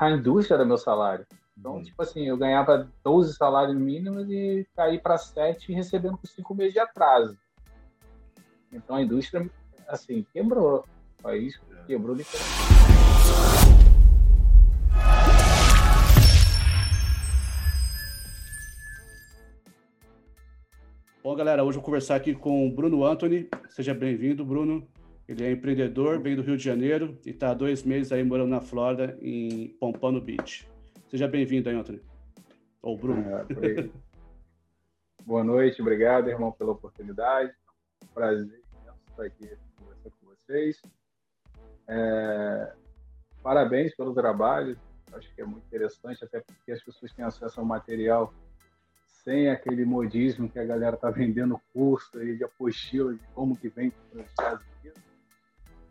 a indústria era meu salário. Então, uhum. tipo assim, eu ganhava 12 salários mínimos e caí para 7 recebendo com 5 meses de atraso. Então a indústria, assim, quebrou. O país quebrou literalmente. Bom, galera, hoje eu vou conversar aqui com o Bruno Anthony. Seja bem-vindo, Bruno. Ele é empreendedor, veio do Rio de Janeiro e está há dois meses aí morando na Flórida, em Pompano Beach. Seja bem-vindo aí, Anthony. Ou Bruno. É, Boa noite, obrigado, irmão, pela oportunidade. Prazer estar aqui conversando com vocês. É, parabéns pelo trabalho, acho que é muito interessante, até porque as pessoas têm acesso ao material sem aquele modismo que a galera está vendendo curso aí de apostila de como que vem para os Estados Unidos.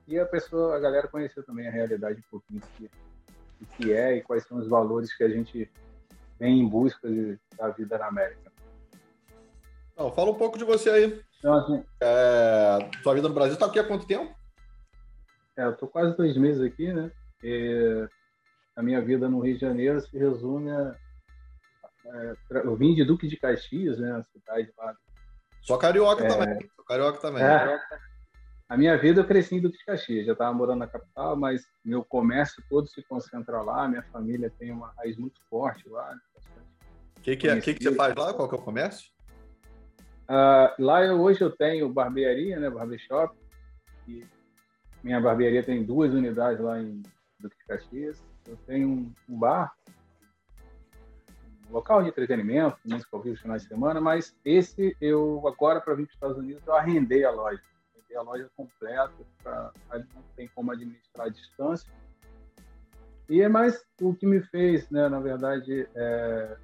E a pessoa, a galera conhecer também a realidade um pouquinho que, que é e quais são os valores que a gente vem em busca de, da vida na América. Não, fala um pouco de você aí. Então, assim, é, sua vida no Brasil está aqui há quanto tempo? É, eu estou quase dois meses aqui, né? E a minha vida no Rio de Janeiro se resume a é, eu vim de Duque de Caxias, né? A cidade lá. Só carioca é, também. Sou carioca também. É, a minha vida eu cresci em Duque de Caxias. Já estava morando na capital, mas meu comércio todo se concentra lá. Minha família tem uma raiz muito forte lá. O que, que, é, que, que você faz lá? Qual que é o comércio? Uh, lá eu, hoje eu tenho barbearia, né? Barbershop. E minha barbearia tem duas unidades lá em Duque de Caxias. Eu tenho um, um bar local de entretenimento, música ao vivo finais de semana, mas esse eu, agora para vir para os Estados Unidos, eu arrendei a loja. Arrendei a loja completa, pra, não tem como administrar a distância. E é mais o que me fez, né, na verdade, é,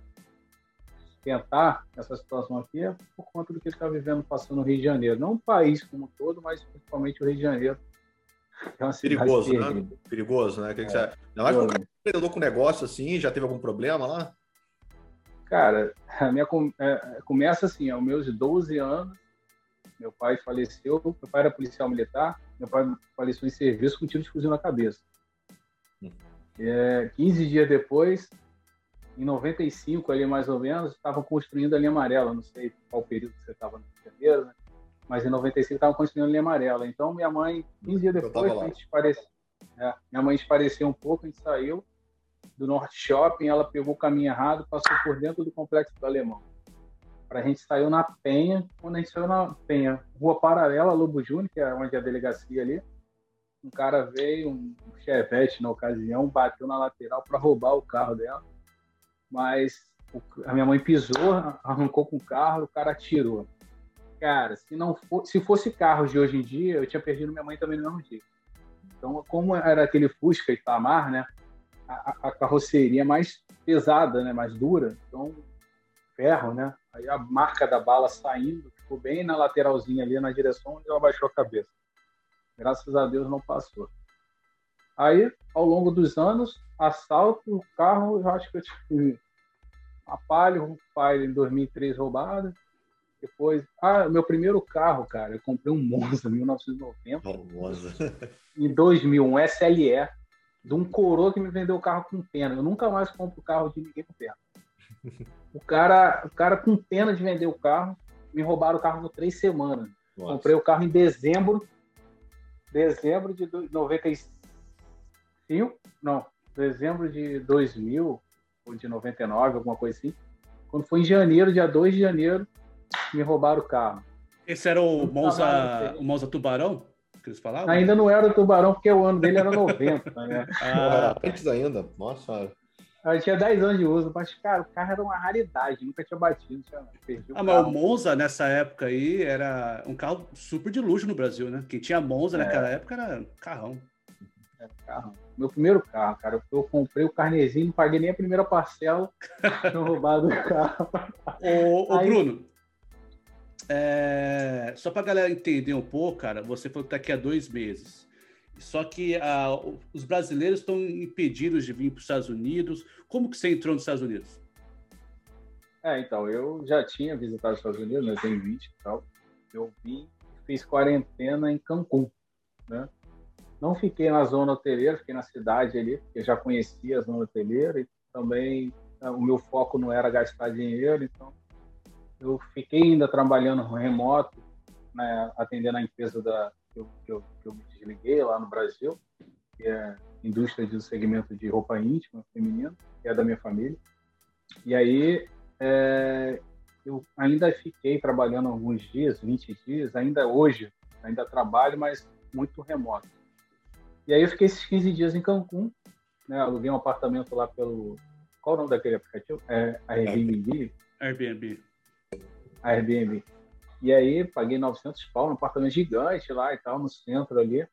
tentar essa situação aqui é por conta do que está vivendo, passando no Rio de Janeiro. Não o país como um todo, mas principalmente o Rio de Janeiro. É Perigoso, né? Perigoso, né? Que é. que você... Qualquer empreendedor com negócio assim, já teve algum problema lá? Cara, a minha é, começa assim, aos meus 12 anos, meu pai faleceu, meu pai era policial militar, meu pai faleceu em serviço com tiro de fuzil na cabeça. É, 15 dias depois, em 95 ali mais ou menos, estavam construindo a linha amarela, não sei qual período você estava no Rio de Janeiro, né? mas em 95 estavam construindo a linha amarela. Então minha mãe, 15 dias depois, a gente parece, é, minha mãe espareceu um pouco, a gente saiu, do Norte Shopping, ela pegou o caminho errado, passou por dentro do complexo do Alemão. A gente saiu na Penha, quando a gente saiu na Penha, rua paralela, Lobo Júnior, que é onde é a delegacia ali, um cara veio, um chevette na ocasião, bateu na lateral para roubar o carro dela, mas a minha mãe pisou, arrancou com o carro, o cara atirou. Cara, se não for, se fosse carro de hoje em dia, eu tinha perdido minha mãe também no mesmo dia. Então, como era aquele Fusca Itamar, né? a, a carroceria mais pesada, né, mais dura, então ferro, né? Aí a marca da bala saindo, ficou bem na lateralzinha ali, na direção onde ela baixou a cabeça. Graças a Deus não passou. Aí, ao longo dos anos, assalto, o carro, eu acho que eu tive a Palio, um pai em 2003 roubada. Depois, ah, meu primeiro carro, cara, eu comprei um Monza 1990. Oh, Monza. em 2000, um SLE de um coroa que me vendeu o carro com pena. Eu nunca mais compro carro de ninguém com pena. O cara, o cara com pena de vender o carro, me roubaram o carro por três semanas. Nossa. Comprei o carro em dezembro, dezembro de 95, não, dezembro de 2000 ou de 99, alguma coisa assim. Quando foi em janeiro, dia 2 de janeiro, me roubaram o carro. Esse era o Monza, o Monza Tubarão? que eles falavam? Ainda não era o Tubarão, porque o ano dele era 90, né? ah, antes ainda, nossa Eu tinha 10 anos de uso, mas, cara, o carro era uma raridade, nunca tinha batido. Tinha, perdi o ah, carro. mas o Monza, nessa época aí, era um carro super de luxo no Brasil, né? Quem tinha Monza é. naquela época era carrão. Era carrão. Meu primeiro carro, cara, eu comprei o carnezinho, não paguei nem a primeira parcela, tinha roubado o carro. Ô, ô aí, Bruno, é, só para a galera entender um pouco, cara, você falou que está aqui há dois meses. Só que ah, os brasileiros estão impedidos de vir para os Estados Unidos. Como que você entrou nos Estados Unidos? É, então, eu já tinha visitado os Estados Unidos, né, em 20 e tal. Eu vim, fiz quarentena em Cancún, né? não fiquei na zona hoteleira, fiquei na cidade ali, porque já conhecia a zona hoteleira e também né, o meu foco não era gastar dinheiro, então eu fiquei ainda trabalhando remoto, né, atendendo a empresa da, eu, que, eu, que eu me desliguei lá no Brasil, que é indústria do segmento de roupa íntima feminina, que é da minha família. E aí é, eu ainda fiquei trabalhando alguns dias, 20 dias, ainda hoje, ainda trabalho, mas muito remoto. E aí eu fiquei esses 15 dias em Cancún, né, aluguei um apartamento lá pelo... Qual o nome daquele aplicativo? É Airbnb? Airbnb. Airbnb. E aí paguei 900 pau num apartamento gigante lá e tal, no centro ali.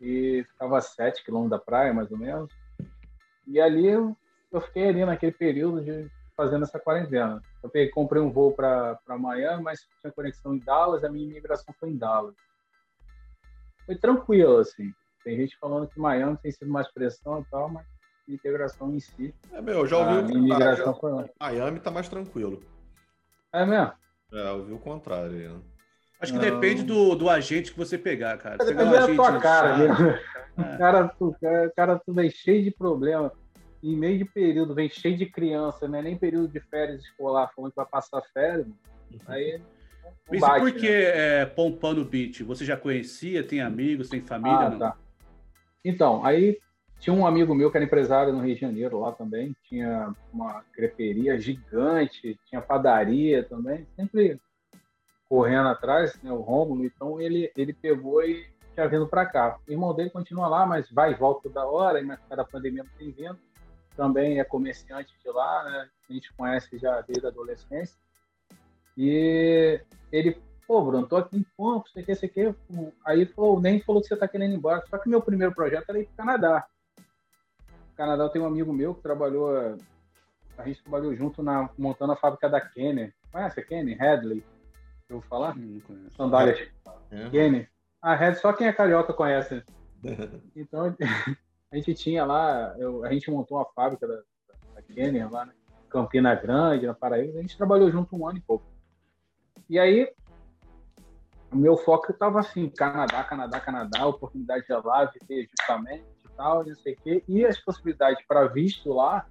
E ficava a 7 quilômetros da praia, mais ou menos. E ali eu, eu fiquei ali naquele período de fazendo essa quarentena. Eu peguei, comprei um voo para Miami, mas tinha conexão em Dallas, a minha imigração foi em Dallas. Foi tranquilo, assim. Tem gente falando que Miami tem sido mais pressão e tal, mas a integração em si. É, meu, já ouvi a minha imigração foi lá. Miami tá mais tranquilo. É mesmo? É, eu vi o contrário. Né? Acho que não. depende do, do agente que você pegar, cara. Você pegar um agente tua cara, é. cara, tu, cara, cara, tu vem cheio de problema em meio de período, vem cheio de criança, não é nem período de férias escolar, falando que vai passar férias, aí. Mas bate, por que né? é, Pompano Beach? Você já conhecia? Tem amigos, tem família? Ah, tá. Então, aí tinha um amigo meu que era empresário no Rio de Janeiro lá também, tinha uma creperia gigante, tinha padaria também, sempre correndo atrás, né, o Rômulo, então ele, ele pegou e tinha vindo para cá. O irmão dele continua lá, mas vai e volta toda hora, e na época da pandemia não tem vindo também é comerciante de lá, né? A gente conhece já desde a adolescência. E ele, pô, Bruno, tô aqui em Campos, sei que, sei que. Aí falou, nem falou que você tá querendo ir embora. Só que meu primeiro projeto era ir pro Canadá. No Canadá eu tenho um amigo meu que trabalhou, a gente trabalhou junto na, montando a fábrica da Kenner. Conhece a Kenner? Hadley? Eu vou falar? Não conheço. Sandálias. É. Kenner. A Red só quem é carioca conhece. Então, a gente tinha lá, eu, a gente montou uma fábrica da, da Kenner lá, né? Campina Grande, na Paraíba, a gente trabalhou junto um ano e pouco. E aí, o meu foco estava assim, Canadá, Canadá, Canadá, oportunidade de lá, viver justamente tal, não sei o quê. E as possibilidades para visto lá,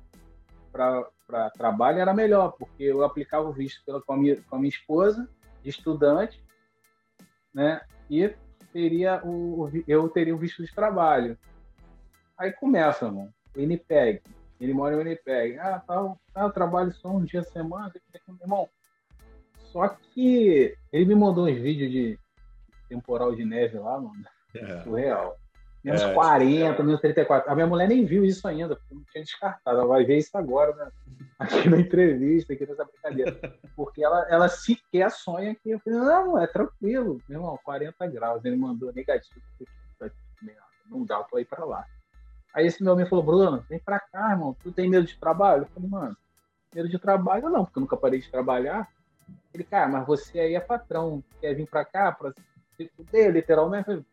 para trabalho, era melhor, porque eu aplicava o visto pela, com, a minha, com a minha esposa, de estudante, né? E teria o, eu teria o visto de trabalho. Aí começa, mano. O Winnipeg. Ele mora em Winnipeg. Ah, tá, tá, eu trabalho só um dia a semana. Irmão, só que ele me mandou uns vídeos de temporal de neve lá, mano. É. Surreal. Menos é, 40, menos 34. A minha mulher nem viu isso ainda, porque não tinha descartado. Ela vai ver isso agora, né? Aqui na entrevista, aqui nessa brincadeira. Porque ela, ela sequer sonha que eu falei, não, é tranquilo, meu irmão, 40 graus. Ele mandou negativo. Não dá, eu tô aí pra lá. Aí esse meu amigo falou, Bruno, vem pra cá, irmão. Tu tem medo de trabalho? Eu falei, mano, medo de trabalho não, porque eu nunca parei de trabalhar. Ele, cara, mas você aí é patrão, quer vir pra cá pra se fuder, literalmente? Eu falei,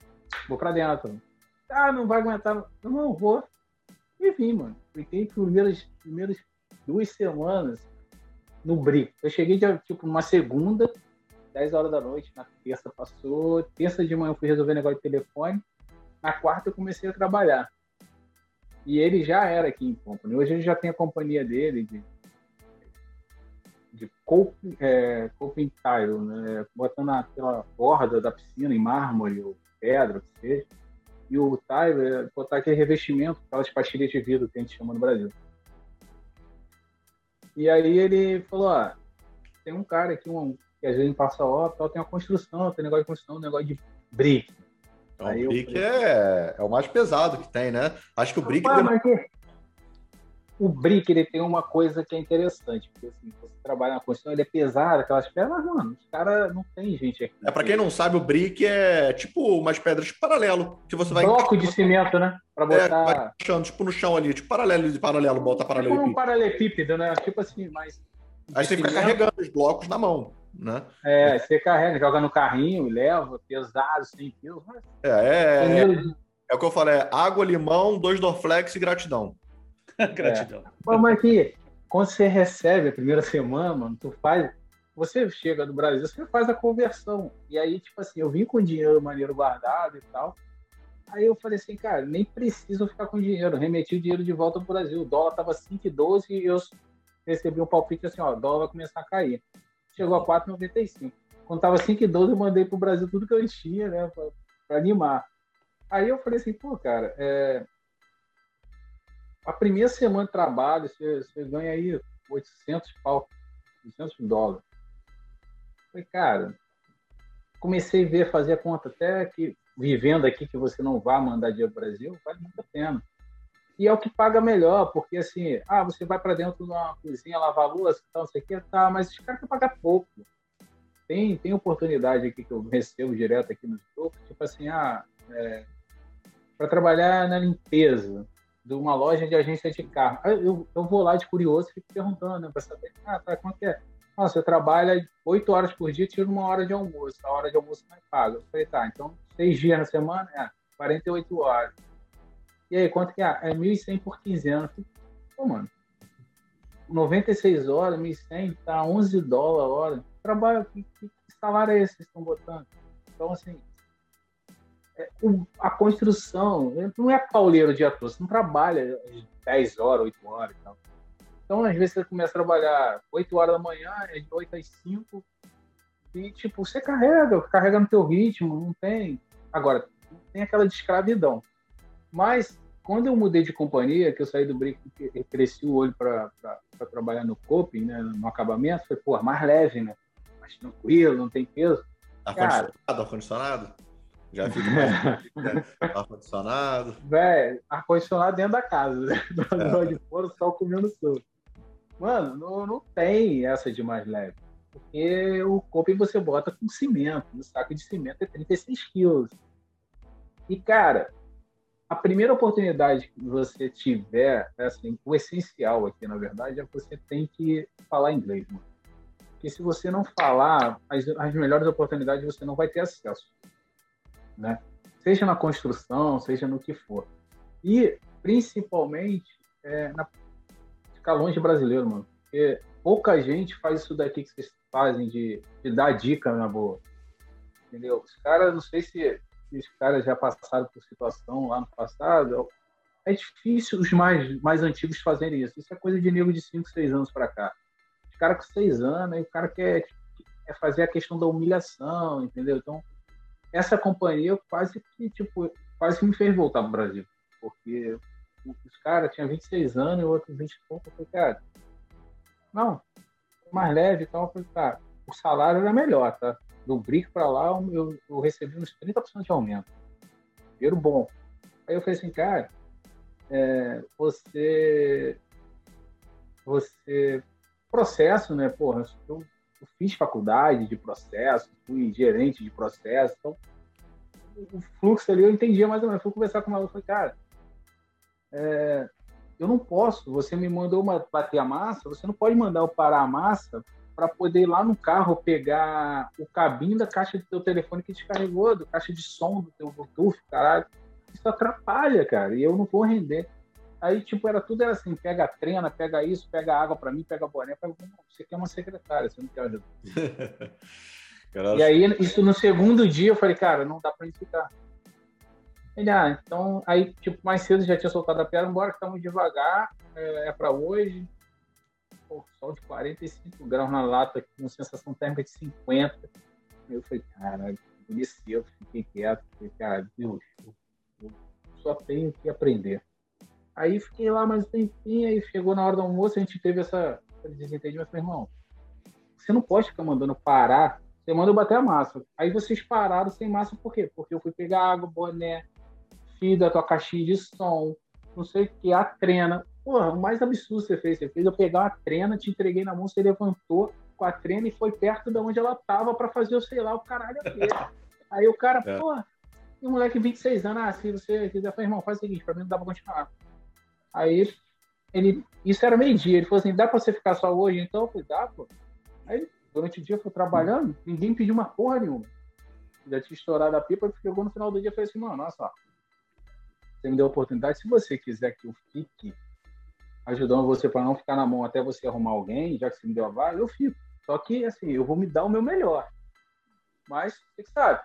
vou pra dentro. Ah, não vai aguentar. Eu não vou. E vim, mano. Fiquei primeiras, primeiras duas semanas no brinco. Eu cheguei, de, tipo, numa segunda, 10 horas da noite, na terça passou, terça de manhã eu fui resolver negócio de telefone, na quarta eu comecei a trabalhar. E ele já era aqui em Company. Hoje ele já tem a companhia dele de, de coping, é, tile, né? botando aquela borda da piscina em mármore ou pedra, que seja. E o tile é botar aquele revestimento, aquelas pastilhas de vidro que a gente chama no Brasil. E aí ele falou, ah, tem um cara aqui, um, que às vezes passa obra, tem uma construção, tem negócio de construção, negócio de brick. Então, o Brick falei... é, é o mais pesado que tem, né? Acho que o Brick. Ah, que... O Brick ele tem uma coisa que é interessante, porque assim, você trabalha na construção, ele é pesado, aquelas pedras, mano, os caras não tem gente aqui. É, para quem não sabe, o Brick é tipo umas pedras de paralelo, que você vai. Bloco de cimento, né? Pra botar. É, vai tipo no chão ali, tipo paralelo de paralelo, bota paralelo. Tipo um paralelepípedo, né? Tipo assim, mas. Aí você fica carregando os blocos na mão né? É, você carrega, joga no carrinho, leva, pesado, 100 quilos. Mas... É, é, é, é, o que eu falei, é água, limão, dois Dorflex e gratidão. gratidão. É. Mas aqui, quando você recebe a primeira semana, mano, tu faz... Você chega do Brasil, você faz a conversão. E aí, tipo assim, eu vim com dinheiro maneiro guardado e tal. Aí eu falei assim, cara, nem preciso ficar com dinheiro. Remeti o dinheiro de volta pro Brasil. O dólar tava 5,12 e eu recebi um palpite assim, ó, o dólar vai começar a cair. Chegou a 4,95. Quando tava 5,12 eu mandei pro Brasil tudo que eu tinha, né, pra, pra animar. Aí eu falei assim, pô, cara, é... a primeira semana de trabalho, você, você ganha aí 800 pau, 800 dólares. Falei, cara, comecei a ver, fazer a conta até que vivendo aqui que você não vá mandar dinheiro para o Brasil, vale muito a pena. E é o que paga melhor, porque assim, ah, você vai para dentro de uma cozinha lavar louça, tal, não sei o que, tá, mas os caras querem pagar pouco. Tem, tem oportunidade aqui que eu recebo direto aqui no topo, tipo assim, ah, é, para trabalhar na limpeza de uma loja de agência de carro. Eu, eu vou lá de curioso e fico perguntando, né, para saber, ah, tá, quanto é? Ah, você trabalha oito horas por dia, tira uma hora de almoço. A hora de almoço não é paga. Eu falei, tá, então seis dias na semana, é 48 horas. E aí, quanto que é? É 1.100 por 15 anos. Pô, mano, 96 horas, 1.100, tá 11 dólares a hora. Trabalho, que, que salário é esse que vocês estão botando? Então, assim, é, o, a construção, não é pauleiro o dia todo, você não trabalha 10 horas, 8 horas e tal. Então, às vezes, você começa a trabalhar 8 horas da manhã, é de 8 às 5, e, tipo, você carrega, carrega no teu ritmo, não tem. Agora, não tem aquela de escravidão. Mas, quando eu mudei de companhia, que eu saí do Brick e cresci o olho para trabalhar no coping, né, no acabamento, foi, pô, mais leve, né? Mais tranquilo, não tem peso. Ar-condicionado, ar-condicionado? Já fica mais né? ar-condicionado. Velho, ar-condicionado dentro da casa, né? É. de fora, o sol comendo solto. Mano, não, não tem essa de mais leve. Porque o coping você bota com cimento. O saco de cimento é 36 quilos. E, cara, a primeira oportunidade que você tiver, assim, o essencial aqui, na verdade, é que você tem que falar inglês, mano. Porque se você não falar, as, as melhores oportunidades você não vai ter acesso. Né? Seja na construção, seja no que for. E, principalmente, é, na, ficar longe brasileiro, mano. Porque pouca gente faz isso daqui que vocês fazem de, de dar dica na boa. Entendeu? Os caras, não sei se, os caras já passaram por situação lá no passado. É difícil os mais, mais antigos fazerem isso. Isso é coisa de nego de 5, 6 anos para cá. Os caras com 6 anos, aí o cara quer, quer fazer a questão da humilhação, entendeu? Então, essa companhia quase que, tipo, quase que me fez voltar pro Brasil. Porque os caras tinham 26 anos e o outro 20 e pouco. Eu falei, cara, não, mais leve e tal. Eu falei, cara, o salário era melhor, tá? Do BRIC para lá, eu, eu recebi uns 30% de aumento. Dinheiro bom. Aí eu falei assim, cara, é, você. Você. Processo, né? Porra, eu fiz faculdade de processo, fui gerente de processo, então o fluxo ali eu entendia mais ou menos. Fui conversar com o maluco e falei, cara, é, eu não posso, você me mandou uma, bater a massa, você não pode mandar eu parar a massa para poder ir lá no carro pegar o cabinho da caixa do teu telefone que descarregou, do caixa de som do teu Bluetooth, caralho. Isso atrapalha, cara, e eu não vou render. Aí, tipo, era tudo era assim, pega a trena, pega isso, pega água para mim, pega boné, pega... você quer uma secretária, você não quer ajuda. e aí, isso no segundo dia, eu falei, cara, não dá para gente ficar. Ele, ah, então, aí, tipo, mais cedo já tinha soltado a pedra, embora que estamos devagar, é, é para hoje. Pô, sol de 45 graus na lata, com sensação térmica de 50. Eu falei, cara, eu fiquei quieto, falei, cara, Deus, eu só tenho que aprender. Aí fiquei lá mais um tempinho, aí chegou na hora do almoço, a gente teve essa, desentendimento, falei, irmão, você não pode ficar mandando parar, você manda eu bater a massa. Aí vocês pararam sem massa, por quê? Porque eu fui pegar água, boné, da tua caixinha de som, não sei o que, a trena. Porra, o mais absurdo você fez. Você fez eu pegar uma trena, te entreguei na mão, você levantou com a trena e foi perto de onde ela tava para fazer, eu sei lá, o caralho dele. Aí o cara, é. porra, e o moleque 26 anos, ah, se você quiser, falei, irmão, faz o seguinte, pra mim não dá pra continuar. Aí ele, isso era meio-dia, ele falou assim, dá pra você ficar só hoje? Então eu dá, pô. Aí durante o dia eu fui trabalhando, ninguém pediu uma porra nenhuma. Já tinha estourado a pipa, e chegou no final do dia e falei assim, mano, nossa, ó, você me deu a oportunidade. Se você quiser que eu fique ajudando você para não ficar na mão até você arrumar alguém, já que você me deu a vaga, eu fico. Só que, assim, eu vou me dar o meu melhor. Mas, você que sabe.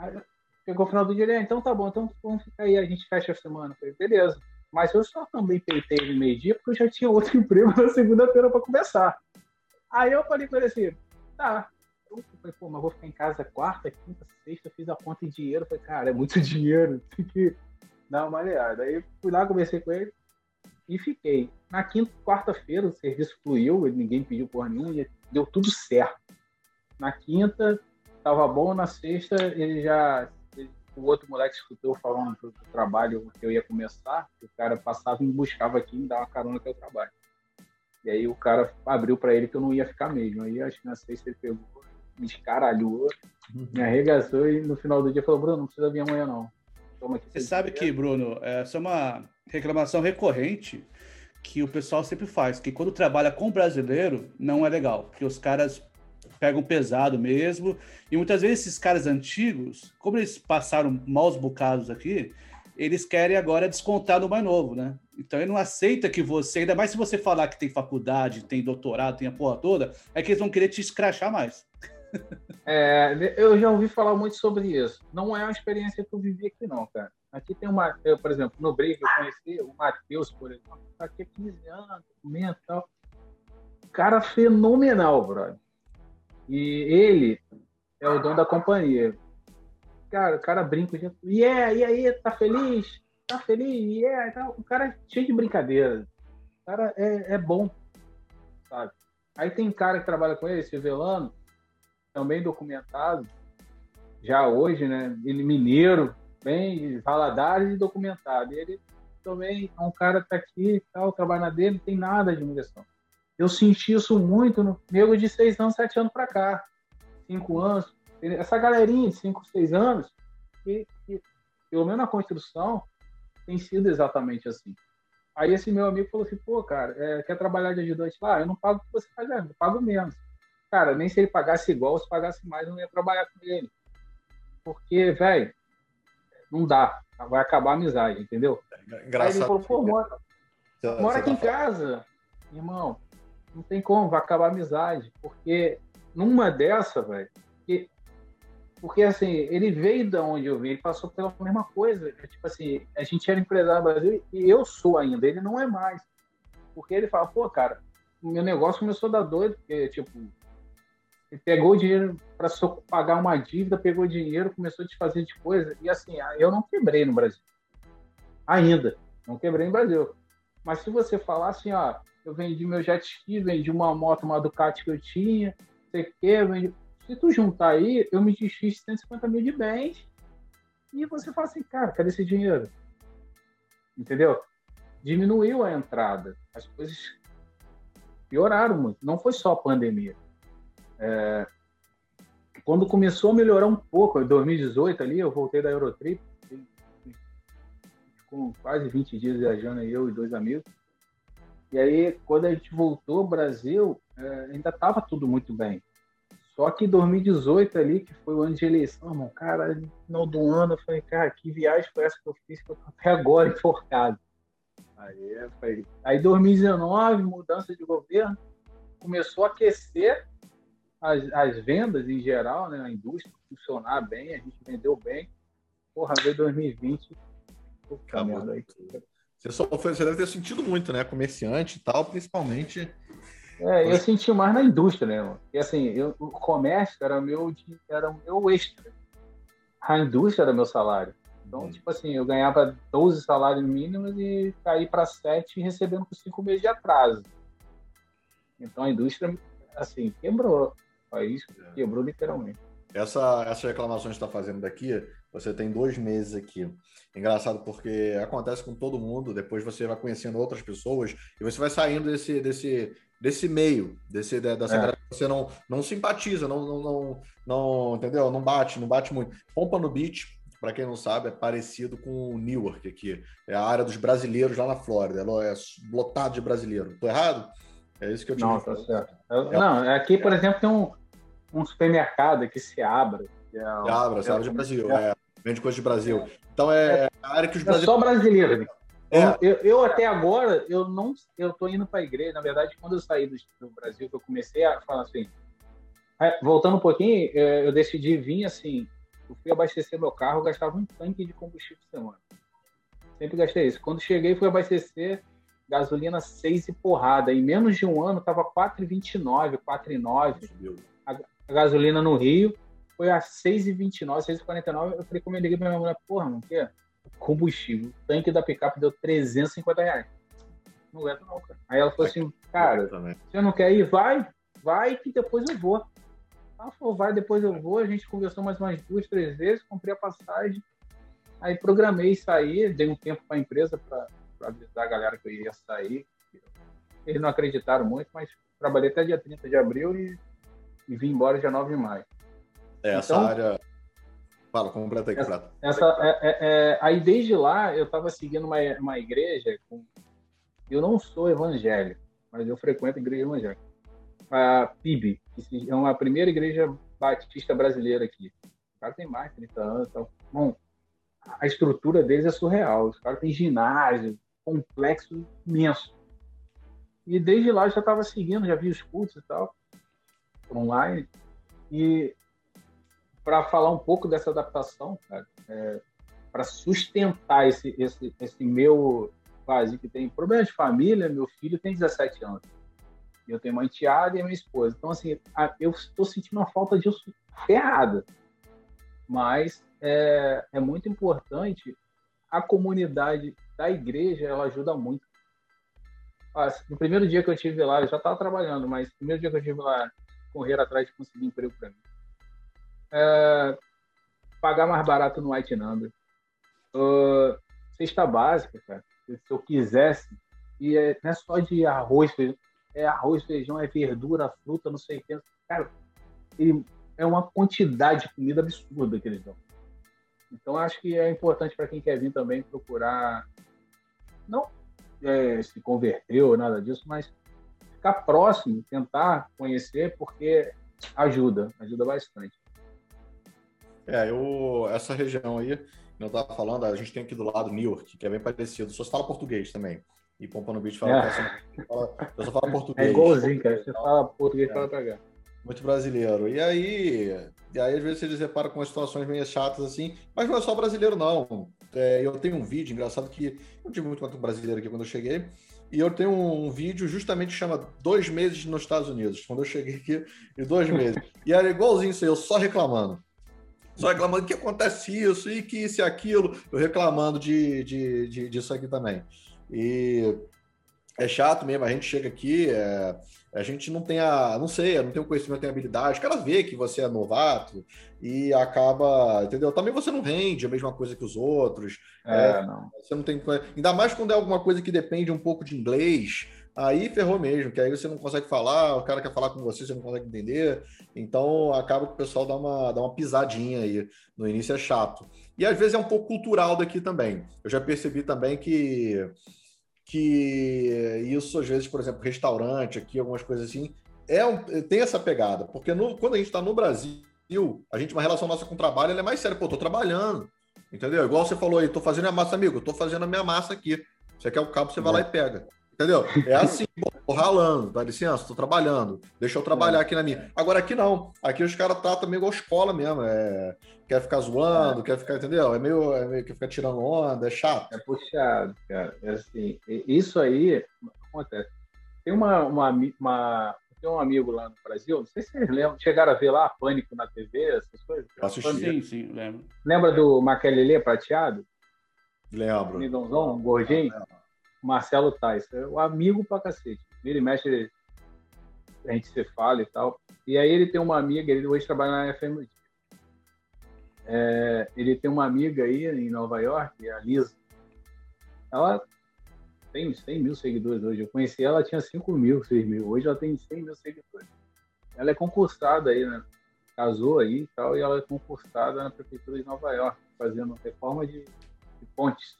Aí, Chegou o final do dia, ele, ah, então tá bom, então vamos ficar aí, a gente fecha a semana. Eu falei, beleza. Mas eu só também peitei ele meio-dia porque eu já tinha outro emprego na segunda-feira para começar. Aí eu falei com ele assim, tá. Eu falei, pô, mas vou ficar em casa quarta, quinta, sexta, fiz a conta em dinheiro. Eu falei, cara, é muito dinheiro, tem que dar uma olhada. Aí fui lá, conversei com ele e fiquei. Na quinta, quarta-feira, o serviço fluiu, ninguém pediu porra nenhuma, e deu tudo certo. Na quinta, tava bom, na sexta, ele já o outro moleque escutou falando do, do, trabalho que eu ia começar, o cara passava e me buscava aqui e me dava carona que eu trabalho. E aí o cara abriu para ele que eu não ia ficar mesmo. Aí acho que na sexta ele pegou, me escaralhou, uhum. me arregaçou e no final do dia falou, Bruno, não precisa vir amanhã não. Toma aqui, Você sabe que, Bruno, essa é uma reclamação recorrente que o pessoal sempre faz, que quando trabalha com brasileiro não é legal, porque os caras pegam pesado mesmo. E muitas vezes esses caras antigos, como eles passaram maus bocados aqui, eles querem agora descontar no mais novo, né? Então ele não aceita que você, ainda mais se você falar que tem faculdade, tem doutorado, tem a porra toda, é que eles vão querer te escrachar mais. É, eu já ouvi falar muito sobre isso. Não é uma experiência que eu vivi aqui, não, cara. Aqui tem uma, eu, por exemplo, no Briga eu conheci o Matheus, por exemplo, tá aqui há 15 anos, documento e tal. Cara fenomenal, brother. E ele é o dono da companhia. Cara, o cara brinca. E yeah, e aí, tá feliz? Tá feliz? Yeah, tá. O cara é cheio de brincadeira. O cara é, é bom, sabe? Aí tem cara que trabalha com ele, esse Velano, também documentado, já hoje, né? Ele mineiro, bem Valadares e documentado. E ele também é um cara que tá aqui tal, trabalha dele, não tem nada de imigração. Eu senti isso muito no nego de seis anos, sete anos para cá, cinco anos. Essa galerinha de cinco, seis anos, que, que pelo menos na construção, tem sido exatamente assim. Aí esse meu amigo falou assim, pô, cara, é, quer trabalhar de ajudante lá? Eu não pago o que você faz, eu pago menos. Cara, nem se ele pagasse igual, se pagasse mais, eu não ia trabalhar com ele. Porque, velho, não dá. Vai acabar a amizade, entendeu? Engraçado. Aí ele falou, pô, mora, mora aqui em casa. Irmão, não tem como, vai acabar a amizade. Porque numa dessa, velho, porque, porque assim, ele veio de onde eu vim, ele passou pela mesma coisa. É, tipo assim, a gente era empresário no Brasil e eu sou ainda, ele não é mais. Porque ele fala, pô, cara, o meu negócio começou a dar doido, porque, tipo, ele pegou o dinheiro para pagar uma dívida, pegou dinheiro, começou a desfazer de coisa. E assim, eu não quebrei no Brasil. Ainda. Não quebrei no Brasil. Mas se você falar assim, ó, eu vendi meu jet ski, vendi uma moto, uma Ducati que eu tinha, sei vendi... Se tu juntar aí, eu me desfiz 150 mil de bens e você fala assim, cara, cadê esse dinheiro? Entendeu? Diminuiu a entrada. As coisas pioraram muito. Não foi só a pandemia. É... Quando começou a melhorar um pouco, em 2018 ali, eu voltei da Eurotrip, com quase 20 dias viajando eu e dois amigos. E aí, quando a gente voltou ao Brasil, é, ainda estava tudo muito bem. Só que 2018 ali, que foi o ano de eleição, irmão, cara, no final do ano, eu falei, cara, que viagem foi essa que eu fiz que eu tô até agora enforcado. Aí, foi... aí 2019, mudança de governo, começou a aquecer as, as vendas em geral, né, a indústria funcionar bem, a gente vendeu bem. Porra, veio 2020, puta merda aí. Você, só foi, você deve ter sentido muito, né? Comerciante e tal, principalmente. É, eu senti mais na indústria, né? Mano? E assim, eu, o comércio era meu, era o meu extra. A indústria era meu salário. Então, hum. tipo assim, eu ganhava 12 salários mínimos e caí para 7 recebendo por 5 meses de atraso. Então a indústria, assim, quebrou. O país é. quebrou literalmente. Essa, essa reclamação que está fazendo daqui, você tem dois meses aqui. Engraçado porque acontece com todo mundo, depois você vai conhecendo outras pessoas e você vai saindo desse, desse, desse meio, desse, dessa é. que você não, não simpatiza, não, não, não, não, entendeu? Não bate, não bate muito. Pompa no Beach, para quem não sabe, é parecido com Newark aqui. É a área dos brasileiros lá na Flórida. Ela é lotado de brasileiro. Tô errado? É isso que eu te Não, tá certo. É, não, aqui, por exemplo, tem um, um supermercado que se abre. Que é, se abre, se abre de Brasil. É. Vende coisa de Brasil. Então é, é a área que os brasileiros. É só brasileiro. É. Eu, eu, até agora, eu não eu tô indo para a igreja. Na verdade, quando eu saí do, do, Brasil, que eu comecei a falar assim. É, voltando um pouquinho, é, eu decidi vir assim. eu fui abastecer meu carro, eu gastava um tanque de combustível por semana. Sempre gastei isso. Quando cheguei, fui abastecer gasolina 6 e porrada. Em menos de um ano, estava 4,29, 4,9. A, a gasolina no Rio foi a 6,29, 6,49. Eu falei, como eu liguei pra minha mulher, porra, não quer? Combustível. O tanque da picape deu 350 reais. Não aguento não, cara. Aí ela falou assim, cara, você não quer ir? Vai, vai que depois eu vou. Ela falou, vai, depois eu vou. A gente conversou mais umas duas, três vezes, comprei a passagem. Aí programei sair, dei um tempo para a empresa para avisar a galera que eu ia sair. Eles não acreditaram muito, mas trabalhei até dia 30 de abril e, e vim embora dia 9 de maio. É, essa então, área. Fala, completa aí, essa, essa é, é, é, Aí desde lá eu estava seguindo uma, uma igreja. Com... Eu não sou evangélico, mas eu frequento a igreja evangélica. A PIB, que é uma primeira igreja batista brasileira aqui. O cara tem mais de 30 anos. Então, bom, a estrutura deles é surreal. Os caras têm ginásio, complexo imenso. E desde lá eu já estava seguindo, já vi os cultos e tal, online. E para falar um pouco dessa adaptação, é, para sustentar esse, esse, esse meu vazio que tem problema de família, meu filho tem 17 anos. Eu tenho uma enteada e minha esposa. Então, assim, eu estou sentindo uma falta disso ferrada. Mas é, é muito importante a comunidade da igreja, ela ajuda muito. Ah, no primeiro dia que eu tive lá, eu já estava trabalhando, mas no primeiro dia que eu tive lá, correr atrás de conseguir emprego para mim. É, pagar mais barato no White Number. Uh, cesta básica, cara. Se eu quisesse, e é, não é só de arroz, feijão, é arroz, feijão, é verdura, fruta, não sei o que. Cara, ele, é uma quantidade de comida absurda que eles dão. Então, acho que é importante para quem quer vir também procurar, não é, se converter ou nada disso, mas ficar próximo, tentar conhecer, porque ajuda, ajuda bastante. É, eu, essa região aí, eu estava falando, a gente tem aqui do lado Newark, que é bem parecido, só se fala português também. E Pompano Beach fala, é. fala, eu só falo português. É igualzinho, cara, você fala português é. para pegar. Muito brasileiro. E aí, e aí, às vezes, você deparam com situações meio chatas assim, mas não é só brasileiro, não. É, eu tenho um vídeo engraçado que eu tive muito quanto brasileiro aqui quando eu cheguei. E eu tenho um vídeo justamente que chama Dois Meses nos Estados Unidos, quando eu cheguei aqui, e dois meses. E era igualzinho isso aí, eu só reclamando. Só reclamando que acontece isso e que isso e aquilo, eu reclamando de, de, de, disso aqui também. E é chato mesmo, a gente chega aqui, é, a gente não tem a, não sei, não tem o conhecimento, tem a habilidade, o cara vê que você é novato e acaba, entendeu? Também você não rende a mesma coisa que os outros. É, é, não. Você não tem, ainda mais quando é alguma coisa que depende um pouco de inglês, aí ferrou mesmo, que aí você não consegue falar, o cara quer falar com você, você não consegue entender. Então acaba que o pessoal dá uma, dá uma pisadinha aí. No início é chato. E às vezes é um pouco cultural daqui também. Eu já percebi também que que isso, às vezes, por exemplo, restaurante aqui, algumas coisas assim, é um, tem essa pegada. Porque no, quando a gente está no Brasil, a gente, uma relação nossa com o trabalho, é mais séria. Pô, tô trabalhando, entendeu? Igual você falou aí, tô fazendo a massa, amigo, tô fazendo a minha massa aqui. Você quer o cabo, você vai lá e pega. Entendeu? É assim, tô ralando, dá licença, tô trabalhando, deixa eu trabalhar aqui na minha. Agora aqui não, aqui os caras tratam meio igual escola mesmo, é... quer ficar zoando, é. quer ficar, entendeu? É meio, é meio que ficar tirando onda, é chato. É puxado, cara. É assim, isso aí acontece. Tem uma, uma, uma tem um amigo lá no Brasil, não sei se vocês lembram, chegaram a ver lá Pânico na TV, essas coisas? assisti. Sim, sim, lembro. Lembra do Maquelele prateado? Lembro. Nidonzão, um gordinho? Ah, Marcelo Tais, é o amigo pra cacete. Ele mexe, a gente se fala e tal. E aí ele tem uma amiga, ele hoje trabalha na FM. É, ele tem uma amiga aí em Nova York, a Lisa. Ela tem 100 mil seguidores hoje. Eu conheci ela, tinha 5 mil, 6 mil. Hoje ela tem 100 mil seguidores. Ela é concursada aí, né? Casou aí e tal, e ela é concursada na Prefeitura de Nova York, fazendo reforma de, de pontes.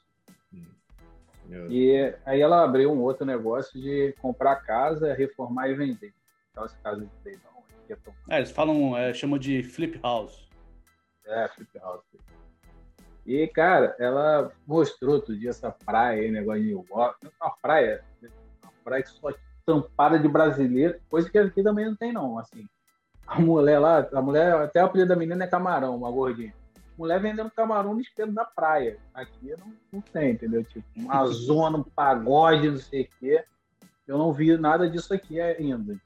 E aí ela abriu um outro negócio de comprar casa, reformar e vender. Aquelas casas de leilão. É, tão... é, eles falam, é, chamam de flip house. É, flip house. E, cara, ela mostrou outro dia essa praia aí, negócio de New York. Uma praia, uma praia que só tampada de brasileiro, coisa que aqui também não tem, não. Assim, a mulher lá, a mulher, até o apelido da menina é camarão, uma gordinha. Mulher vendendo camarão no espelho da praia. Aqui não, não tem, entendeu? Tipo, uma zona, um pagode, não sei o quê. Eu não vi nada disso aqui ainda.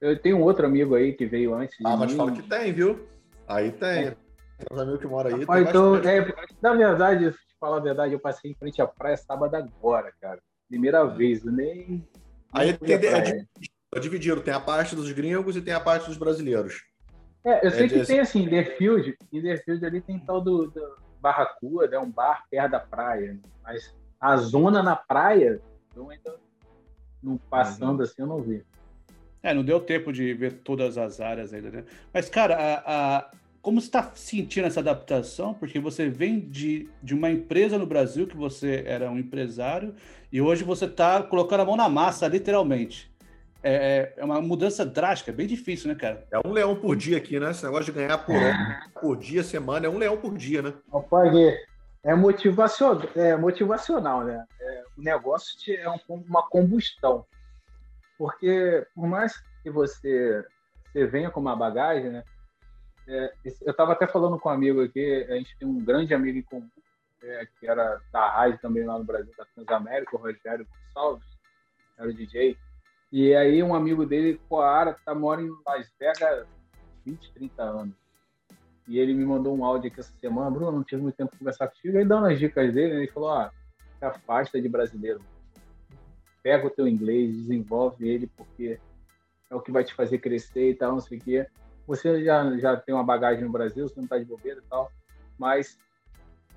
Eu tenho um outro amigo aí que veio antes. Ah, mas mim. fala que tem, viu? Aí tem. É. Tem um amigo que mora aí. Rapaz, então, é, na verdade, te falar a verdade, eu passei em frente à praia sábado agora, cara. Primeira é. vez, eu nem. Aí tem, é, é dividido, tem a parte dos gringos e tem a parte dos brasileiros. É, eu sei é, que tem assim, Deerfield, em Deerfield ali tem tal do, do Barracuda, é né, um bar perto da praia. Mas a zona na praia, eu ainda não passando uhum. assim, eu não vi. É, não deu tempo de ver todas as áreas ainda, né? Mas, cara, a, a como você está sentindo essa adaptação? Porque você vem de, de uma empresa no Brasil, que você era um empresário, e hoje você está colocando a mão na massa, literalmente. É, é, é uma mudança drástica, é bem difícil, né, cara? É um leão por dia aqui, né? Esse negócio de ganhar por, por dia, semana, é um leão por dia, né? Pode é motivacional, é motivacional, né? É, o negócio é um, uma combustão. Porque por mais que você, você venha com uma bagagem, né? É, eu estava até falando com um amigo aqui, a gente tem um grande amigo em comum, é, que era da rádio também lá no Brasil, da Transamérica, o Rogério Gonçalves, era o DJ. E aí um amigo dele, Coara, tá mora em Las Vegas 20, 30 anos. E ele me mandou um áudio aqui essa semana, Bruno, não tive muito tempo para conversar contigo, aí dando as dicas dele, ele falou, ah, se afasta de brasileiro. Pega o teu inglês, desenvolve ele, porque é o que vai te fazer crescer e tal, não sei o quê. Você já, já tem uma bagagem no Brasil, você não tá de bobeira e tal, mas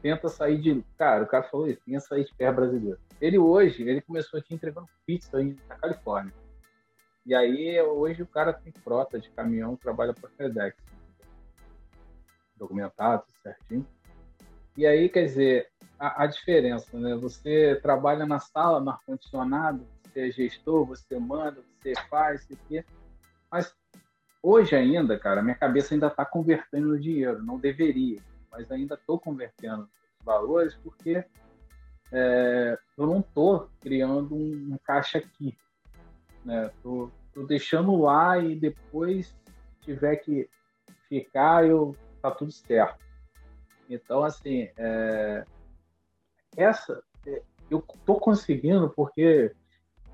tenta sair de... Cara, o cara falou isso, tenta sair de terra brasileira. Ele hoje, ele começou aqui entregando pizza na Califórnia. E aí, hoje o cara tem frota de caminhão, trabalha para FedEx. Documentado, certinho. E aí, quer dizer, a, a diferença, né? Você trabalha na sala, no ar-condicionado, você é gestor, você manda, você faz, isso aqui. Mas hoje ainda, cara, minha cabeça ainda está convertendo dinheiro. Não deveria, mas ainda estou convertendo valores porque é, eu não estou criando um, um caixa aqui né? Tô, tô deixando lá e depois tiver que ficar, eu tá tudo certo. Então, assim, é, essa é, eu tô conseguindo porque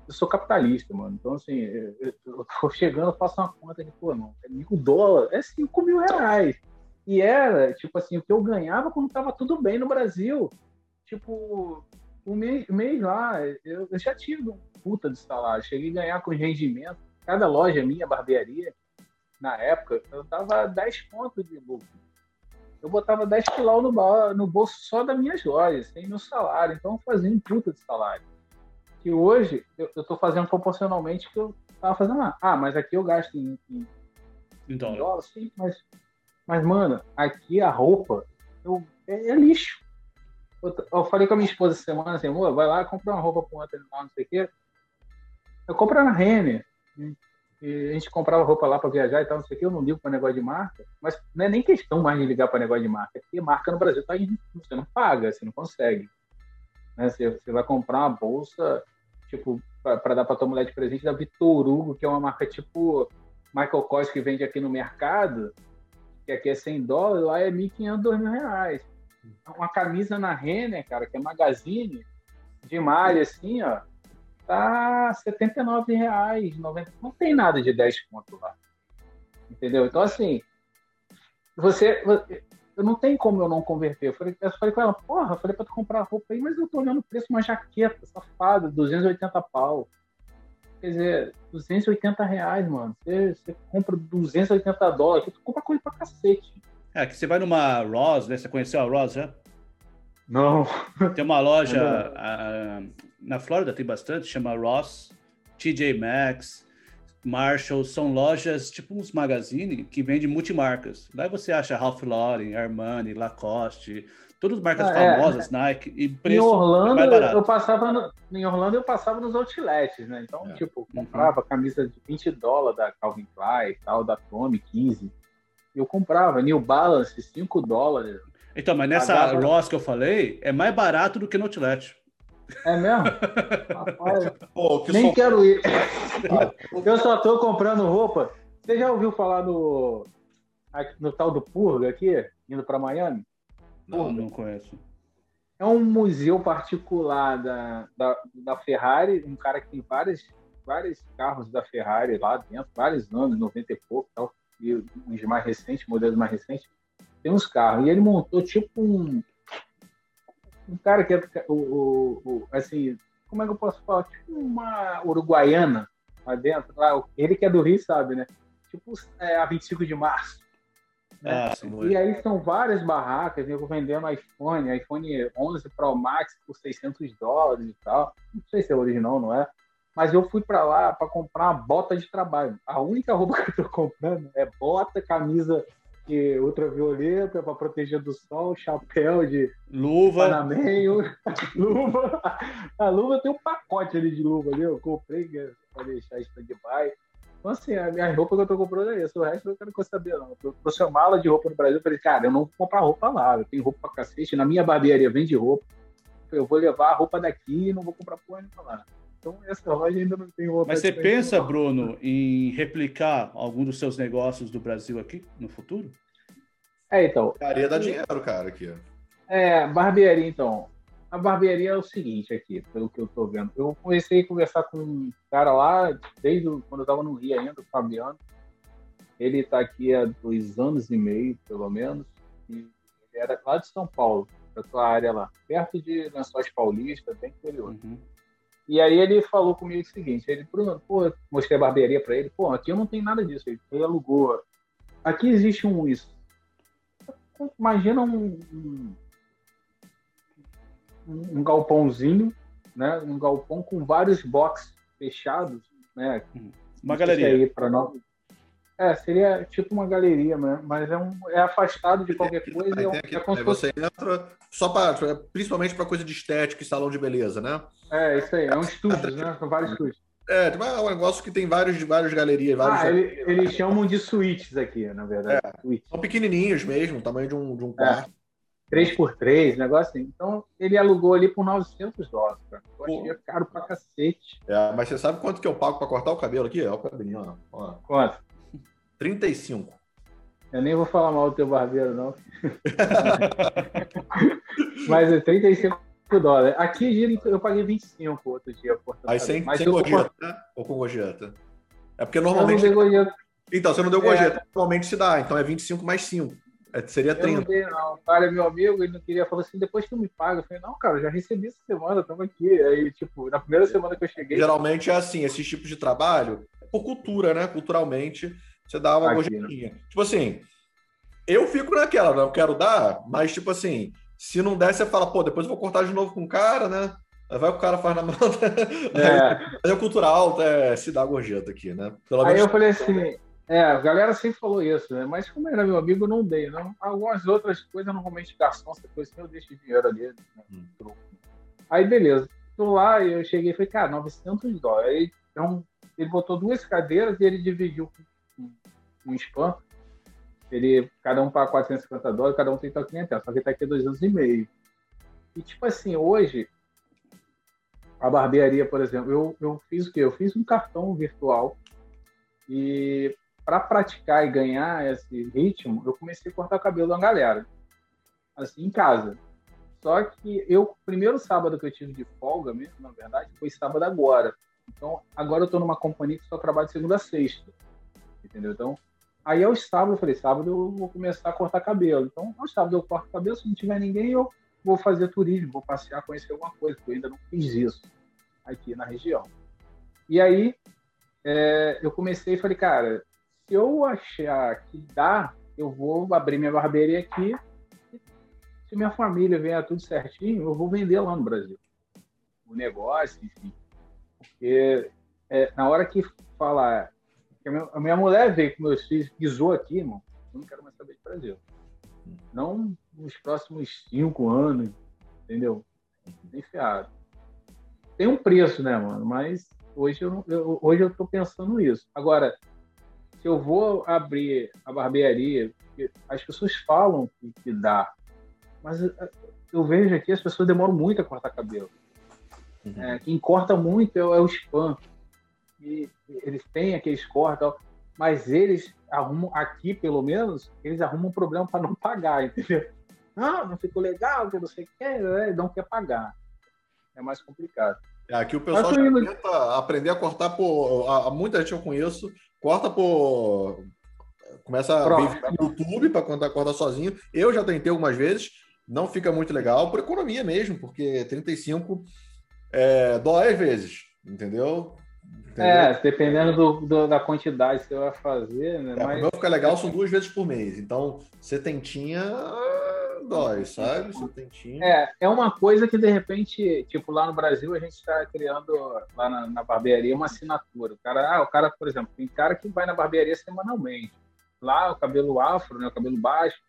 eu sou capitalista, mano. Então, assim, eu, eu tô chegando, faço uma conta de, pô, não, é mil dólares, é cinco mil reais. E era, tipo assim, o que eu ganhava quando tava tudo bem no Brasil. Tipo, o mês, lá, eu, eu já tive um puta de salário. Cheguei a ganhar com rendimento. Cada loja minha, barbearia, na época, eu dava 10 pontos de lucro. Eu botava 10 quilos no, no bolso só das minhas lojas, sem meu salário. Então eu fazia um puta de salário. Que hoje eu, estou fazendo proporcionalmente que eu estava fazendo lá. Ah, mas aqui eu gasto em, em, em dólar. dólar. Sim, mas, mas, mano, aqui a roupa eu, é, é lixo. Eu, eu, falei com a minha esposa essa semana assim, amor, vai lá comprar uma roupa para ontem, não sei o quê. Eu compro na Renner. E a gente comprava roupa lá para viajar e tal, não sei o que. Eu não ligo para negócio de marca, mas não é nem questão mais de ligar para negócio de marca, porque marca no Brasil tá você não paga, você não consegue. Né? Você, você vai comprar uma bolsa, tipo, para dar para tua mulher de presente da Vitor Hugo, que é uma marca tipo Michael Kors que vende aqui no mercado, que aqui é 100 dólares, lá é 1.500, 2.000 reais. Uma camisa na Renner, cara, que é magazine, de malha, assim, ó, tá R$ 79,00, 90, não tem nada de 10 pontos lá. Entendeu? Então, assim, você, eu não tem como eu não converter. Eu falei, eu falei com ela, porra, eu falei pra tu comprar roupa aí, mas eu tô olhando o preço de uma jaqueta, safada, 280 pau. Quer dizer, 280 reais, mano. Você, você compra 280 dólares, tu compra coisa pra cacete. É, que você vai numa Ross, né? Você conheceu a Ross já? Não. Tem uma loja na Flórida, tem bastante, chama Ross, TJ Maxx, Marshall, são lojas tipo uns magazine que vendem multimarcas. Lá você acha Ralph Lauren, Armani, Lacoste, todas as marcas ah, é. famosas, é. Nike, e preço em Orlando, é eu passava no, em Orlando eu passava nos outlets, né? Então, é. tipo, uhum. comprava uhum. camisa de 20 dólares da Calvin Klein, tal, da Tommy, 15. Eu comprava New Balance, 5 dólares. Então, mas nessa Pagava... Ross que eu falei, é mais barato do que no outlet. É mesmo? Rapaz, Pô, que nem só... quero ir. eu só tô comprando roupa. Você já ouviu falar no, no tal do Purga aqui? indo para Miami? Não, não conheço. É um museu particular da, da, da, Ferrari, um cara que tem vários, vários carros da Ferrari lá dentro, vários anos, 90 e pouco, tal, e os mais recentes, modelos mais recentes, tem uns carros. E ele montou tipo um. Um cara que é. O, o, o assim, como é que eu posso falar? Tipo uma uruguaiana lá dentro. Lá, ele que é do Rio sabe, né? Tipo é, a 25 de março. Né? Ah, e aí são várias barracas, eu vendendo iPhone, iPhone 11 Pro Max por 600 dólares e tal. Não sei se é original, não é? Mas eu fui para lá para comprar uma bota de trabalho. A única roupa que eu tô comprando é bota, camisa que ultravioleta para proteger do sol, chapéu de luva, panameio, luva. A luva tem um pacote ali de luva ali, eu comprei é para deixar stand-by. Então, assim, a minha roupa que eu tô comprando é essa. O resto eu não quero saber, não. Eu trouxe uma mala de roupa no Brasil. Eu falei, cara, eu não vou comprar roupa lá. Eu tenho roupa pra cacete. Na minha barbearia vende roupa. Eu vou levar a roupa daqui e não vou comprar porra nenhuma lá. Então, essa loja ainda não tem roupa. Mas você pensa, Bruno, em replicar algum dos seus negócios do Brasil aqui no futuro? É, então. Barbearia dá dinheiro, cara, aqui. É, barbearia, então. A barbearia é o seguinte aqui, pelo que eu tô vendo. Eu comecei a conversar com um cara lá, desde quando eu tava no Rio ainda, o Fabiano. Ele está aqui há dois anos e meio, pelo menos. E ele era lá de São Paulo, da tua área lá, perto de Lençóis Paulista, bem interior. Uhum. E aí ele falou comigo o seguinte, ele, Bruno, pô, mostrei a barbearia para ele, pô, aqui eu não tenho nada disso, ele alugou. Aqui existe um isso. Imagina um, um, um galpãozinho, né? Um galpão com vários boxes fechados, né? Uma galeria. Para nós. É, seria tipo uma galeria, né? mas é, um, é afastado de qualquer coisa. É, aqui, é você entra só para, principalmente para coisa de estética e salão de beleza, né? É, isso aí, é um estúdio, né? São vários estúdios. É, é um negócio que tem vários, várias galerias. Vários ah, ele, eles chamam de suítes aqui, na verdade. É, são pequenininhos mesmo, tamanho de um, de um quarto. É, 3x3, negócio assim. Então, ele alugou ali por 900 dólares, cara. Eu achei caro pra cacete. É, mas você sabe quanto que eu pago pra cortar o cabelo aqui? É o cabelinho, ó. Quanto? 35. Eu nem vou falar mal do teu barbeiro, não. mas é 35 dólares. Aqui eu paguei 25 outro dia. Aí sem, sem gorjeta, né? Ou com gorjeta? É porque normalmente. Então, você não deu gorjeta. É... Normalmente se dá. Então é 25 mais 5. É, seria 30. Eu não dei, não. O cara é meu amigo, ele não queria. Falou assim: depois tu me paga. Eu falei: não, cara, já recebi essa semana, estamos aqui. Aí, tipo, na primeira semana que eu cheguei. Geralmente é assim: esses tipos de trabalho, por cultura, né? Culturalmente, você dá uma gorjetinha. Tipo assim, eu fico naquela, não quero dar, mas tipo assim, se não der, você fala, pô, depois eu vou cortar de novo com o cara, né? Aí vai o cara faz na mão. É. Mas é cultural, é, se dá gorjeta aqui, né? Pelo Aí eu falei assim, é, a galera sempre falou isso, né? Mas como era meu amigo, eu não dei. Não. Algumas outras coisas, normalmente garçom, essa coisa assim, eu deixo dinheiro ali. Né? Hum. Aí, beleza. Tô lá eu cheguei e falei, cara, 900 dólares. Aí, então, ele botou duas cadeiras e ele dividiu com um spam ele, cada um paga 450 dólares, cada um tem que 500, só que tá aqui dois anos e meio. E, tipo assim, hoje, a barbearia, por exemplo, eu, eu fiz o quê? Eu fiz um cartão virtual e para praticar e ganhar esse ritmo, eu comecei a cortar cabelo da galera, assim, em casa. Só que eu, primeiro sábado que eu tive de folga mesmo, na verdade, foi sábado agora. Então, agora eu estou numa companhia que só trabalha de segunda a sexta. Entendeu? Então, Aí aos sábados, eu falei, sábado eu vou começar a cortar cabelo. Então, aos sábados eu corto cabelo, se não tiver ninguém, eu vou fazer turismo, vou passear, conhecer alguma coisa, porque eu ainda não fiz isso aqui na região. E aí, é, eu comecei e falei, cara, se eu achar que dá, eu vou abrir minha barbearia aqui. Se minha família vier tudo certinho, eu vou vender lá no Brasil. O negócio, enfim. Porque é, na hora que falar a minha, mulher veio com meus filhos, pisou aqui, irmão. Eu não quero mais saber de Brasil. Não nos próximos cinco anos, entendeu? Enfiado. Tem um preço, né, mano? Mas hoje eu, eu, hoje eu tô pensando nisso. Agora, se eu vou abrir a barbearia, as pessoas falam que, que dá, mas eu vejo aqui as pessoas demoram muito a cortar cabelo. Uhum. É, quem corta muito é, é o spam e eles têm aqueles cortes tal. mas eles arrumam, aqui pelo menos, eles arrumam um problema para não pagar, entendeu? Não, não ficou legal, que não sei o que, né? não quer pagar. É mais complicado. É, aqui o pessoal já indo... tenta aprender a cortar por. A, muita gente eu conheço, corta por. Começa a ver no YouTube para cortar, cortar sozinho. Eu já tentei algumas vezes, não fica muito legal, por economia mesmo, porque 35 é, dói às vezes, entendeu? Entendeu? É, dependendo do, do, da quantidade que você vai fazer, né? É, Mas... O meu fica legal são duas vezes por mês. Então, setentinha dói, sabe? Setentinha. É, é uma coisa que de repente, tipo, lá no Brasil a gente está criando lá na, na, barbearia uma assinatura. O cara, ah, o cara, por exemplo, tem cara que vai na barbearia semanalmente. Lá o cabelo afro, né? O cabelo baixo.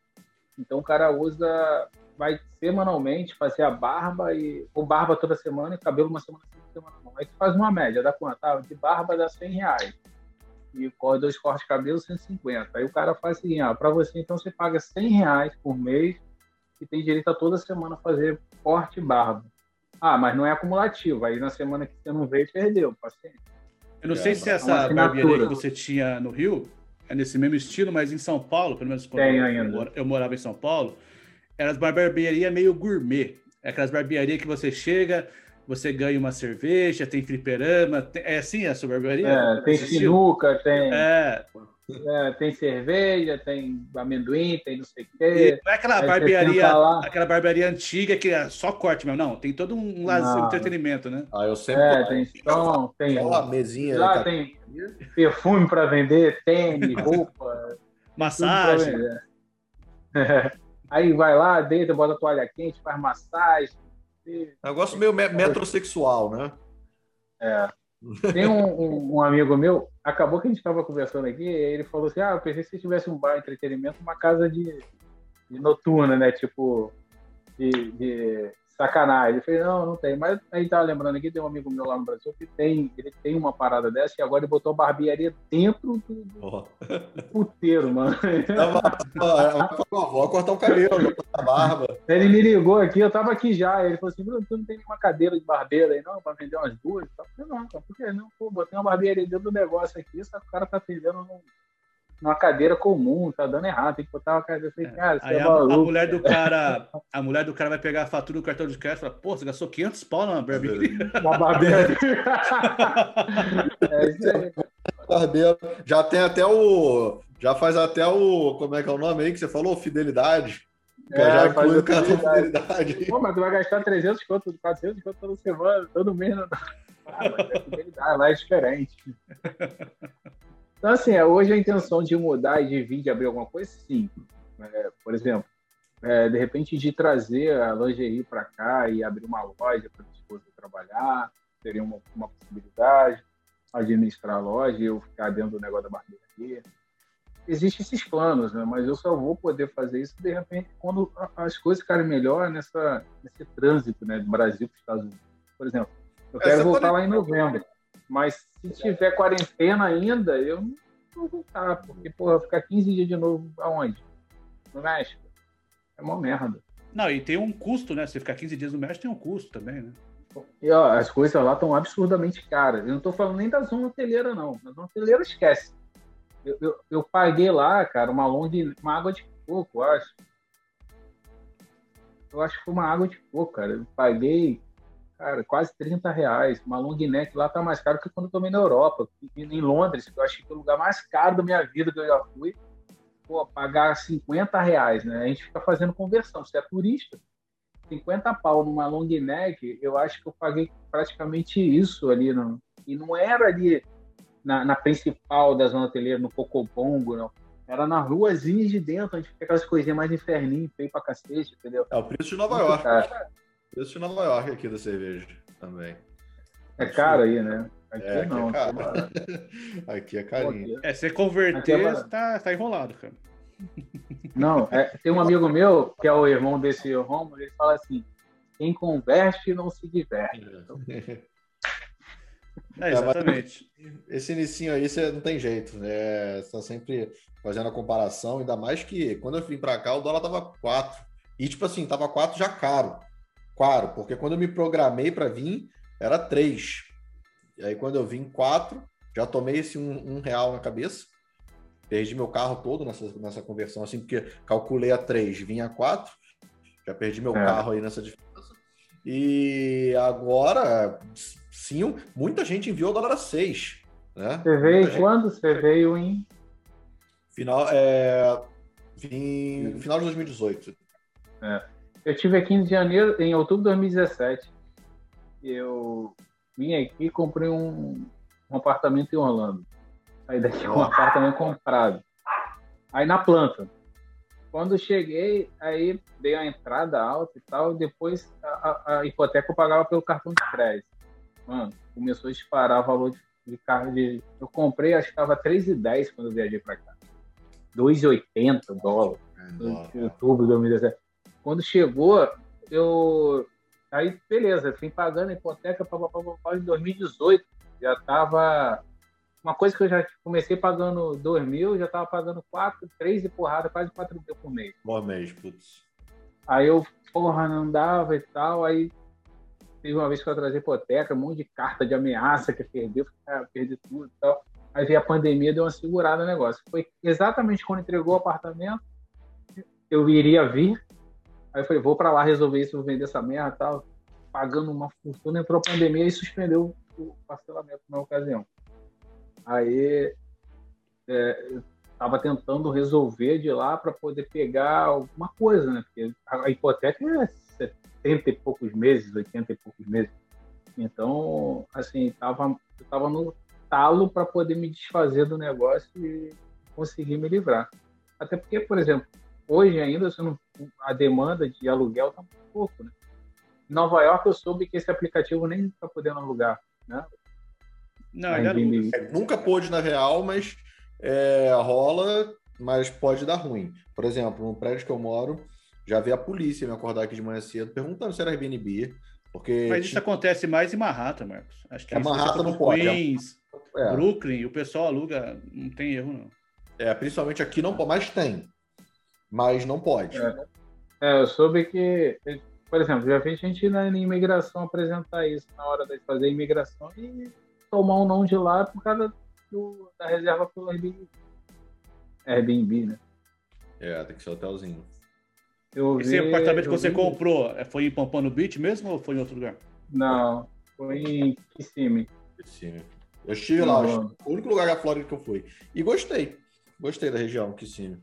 Então o cara usa, vai semanalmente fazer a barba e o barba toda semana e cabelo uma semana não. Aí tu faz uma média, dá quanto? Ah, de barba dá 100 reais. E dois cortes de cabelo, 150. Aí o cara faz assim, ah, para você então você paga 100 reais por mês e tem direito a toda semana fazer corte e barba. Ah, mas não é acumulativo. Aí na semana que você não veio, perdeu, paciente. Eu não é, sei se é essa barbearia que você tinha no Rio é nesse mesmo estilo, mas em São Paulo, pelo menos quando eu, eu, morava em São Paulo, era as barbearias meio gourmet. É aquelas barbearias que você chega, você ganha uma cerveja, tem fliperama, tem, é assim a sua barbearia? É, tem sinuca, tem, é. É, tem cerveja, tem amendoim, tem não sei o quê. E não é aquela barbearia, aquela barbearia antiga que é só corte mesmo, não. Tem todo um lazer, entretenimento, né? Ah, eu sempre. É, tem som, tem. Aquela mesinha. Lá tá... tem perfume para vender, tênis, roupa. Massagem. Aí vai lá, deita, bota a toalha quente, faz massagem, Negócio meio metrosexual, né? É. Tem um, um, um, amigo meu, acabou que a gente estava conversando aqui, ele falou assim: Ah, eu pensei que se tivesse um bar de entretenimento, uma casa de, de noturna, né? Tipo, de, de sacanagem. Ele falou, não, não tem. Mas a gente tava lembrando aqui, tem um amigo meu lá no Brasil que tem, ele tem uma parada dessa e agora ele botou barbearia dentro do, do puteiro, mano. Vou cortar o cabelo, cortar a barba. Ele me ligou aqui, eu tava aqui já. Ele falou assim, Bruno, tu não tem nenhuma cadeira de barbeiro aí, não, pra vender umas duas? Eu falei, não, por que não? Pô, botei uma barbearia dentro do negócio aqui, só que o cara tá vendendo num numa cadeira comum, tá dando errado, tem que botar uma cadeira. Eu falei, é. cara, Aí é a, a, mulher do cara, a mulher do cara vai pegar a fatura do cartão de crédito e fala, pô, você gastou 500 pau na barbearia. Uma barbearia. é, já tem até o, já faz até o, como é que é o nome aí que você falou? Fidelidade. É, já inclui o cartão fidelidade. Pô, mas tu vai gastar 300 quanto, 400 quanto toda semana, todo mês. Ah, mas é fidelidade, lá é diferente. Então, assim, é, hoje a intenção de mudar e de vir de abrir alguma coisa, sim. É, por exemplo, é, de repente de trazer a lingerie para cá e abrir uma loja para a esposa trabalhar, seria uma, uma possibilidade. Administrar a loja e eu ficar dentro do negócio da barbearia. Existem esses planos, né? mas eu só vou poder fazer isso de repente quando as coisas ficarem melhor nessa, nesse trânsito né, do Brasil para os Estados Unidos. Por exemplo, eu quero voltar pode... lá em novembro. Mas se tiver quarentena ainda, eu não vou voltar, porque, porra, ficar 15 dias de novo aonde? No México. É uma merda. Não, e tem um custo, né? Se ficar 15 dias no México, tem um custo também, né? E, ó, as coisas lá estão absurdamente caras. Eu não estou falando nem da zona hoteleira, não. Na zona hoteleira, esquece. Eu, eu, eu, paguei lá, cara, uma long, uma água de coco, eu acho. Eu acho que foi uma água de coco, cara. Eu paguei cara, quase 30 reais. Uma long neck lá tá mais caro que quando eu tomei na Europa. Em Londres, que eu achei que é o lugar mais caro da minha vida que eu já fui. Pô, pagar 50 reais, né? A gente fica fazendo conversão. Se é turista, 50 pau numa long neck, eu acho que eu paguei praticamente isso ali. Não? E não era ali na, na principal da zona hoteleira, no Cocobongo, não. Era na ruazinha de dentro, a gente fica aquelas coisinhas mais inferninho, feio pra cacete, entendeu? É o preço de Nova York. Cara. Preço de Nova York aqui da cerveja também. É caro aí, né? Aqui é, não. Aqui é, caro. aqui é carinho. É, você converter, é tá, tá enrolado, cara. Não, é, tem um amigo meu, que é o irmão desse Romulo, ele fala assim, quem converte não se diverte. É, exatamente. Esse inicinho aí você não tem jeito, né? Você tá sempre fazendo a comparação, ainda mais que quando eu vim para cá o dólar tava 4. E tipo assim, tava 4 já caro. Claro, porque quando eu me programei para vir, era três. E aí, quando eu vim quatro, já tomei esse um, um, real na cabeça. Perdi meu carro todo nessa, nessa conversão, assim, porque calculei a 3, vinha a 4. Já perdi meu é. carro aí nessa diferença. E agora, sim, muita gente enviou o dólar a 6. Né? Você veio gente... quando? Você veio em. Final, é... Vim... Final de 2018. É. Eu tive aqui em janeiro, em outubro de 2017. Eu vim aqui e comprei um, um apartamento em Orlando. Aí daqui um apartamento comprado. Aí na planta. Quando cheguei, aí dei a entrada alta e tal, depois a, a, a hipoteca eu pagava pelo cartão de crédito. Mano, começou a disparar o valor de, de carro de. Eu comprei, acho que estava 3,10 quando eu viajei para cá. 2,80 dólares. É, em outubro de 2017. Quando chegou, eu. Aí, beleza, fui pagando a hipoteca para em 2018. Já estava uma coisa que eu já comecei pagando 2 mil, já estava pagando 4, 3 e porrada, quase 4 mil por mês. Por mês, putz. Aí eu, porra, não dava e tal. Aí teve uma vez que eu atrasei hipoteca, um monte de carta de ameaça que perdeu, ah, perdi tudo e tal. Aí veio a pandemia, deu uma segurada no negócio. Foi exatamente quando entregou o apartamento, eu iria vir. Aí eu falei, vou para lá resolver isso, vou vender essa merda e tal. Pagando uma fortuna, entrou a pandemia e suspendeu o parcelamento na ocasião. Aí é, estava tentando resolver de lá para poder pegar alguma coisa, né? Porque a hipoteca é 70 e poucos meses, 80 e poucos meses. Então, assim, tava, eu tava no talo para poder me desfazer do negócio e conseguir me livrar. Até porque, por exemplo, hoje ainda não, a demanda de aluguel está muito pouco, né? Em Nova York eu soube que esse aplicativo nem está podendo alugar, né? Não, é, nunca pôde na real, mas é, rola, mas pode dar ruim. Por exemplo, no prédio que eu moro, já vi a polícia me acordar aqui de manhã cedo perguntando se era Airbnb. Porque mas isso acontece mais em Manhattan, Marcos. Acho que é Manhattan não pode. É Queens, é. Brooklyn, o pessoal aluga, não tem erro, não. É, principalmente aqui não pode, mas tem. Mas não pode. É, é eu soube que, por exemplo, já vi gente na imigração apresentar isso na hora de fazer a imigração e tomar um não de lá por causa do, da reserva pelo Airbnb. Airbnb, né? É, tem que ser hotelzinho. Eu Esse vi, apartamento que você vi... comprou é, foi em Pompano Beach mesmo ou foi em outro lugar? Não, foi em Kissimmee. Kissimmee. Eu estive lá, o único lugar da Flórida que eu fui. E gostei. Gostei da região, Kissimmee.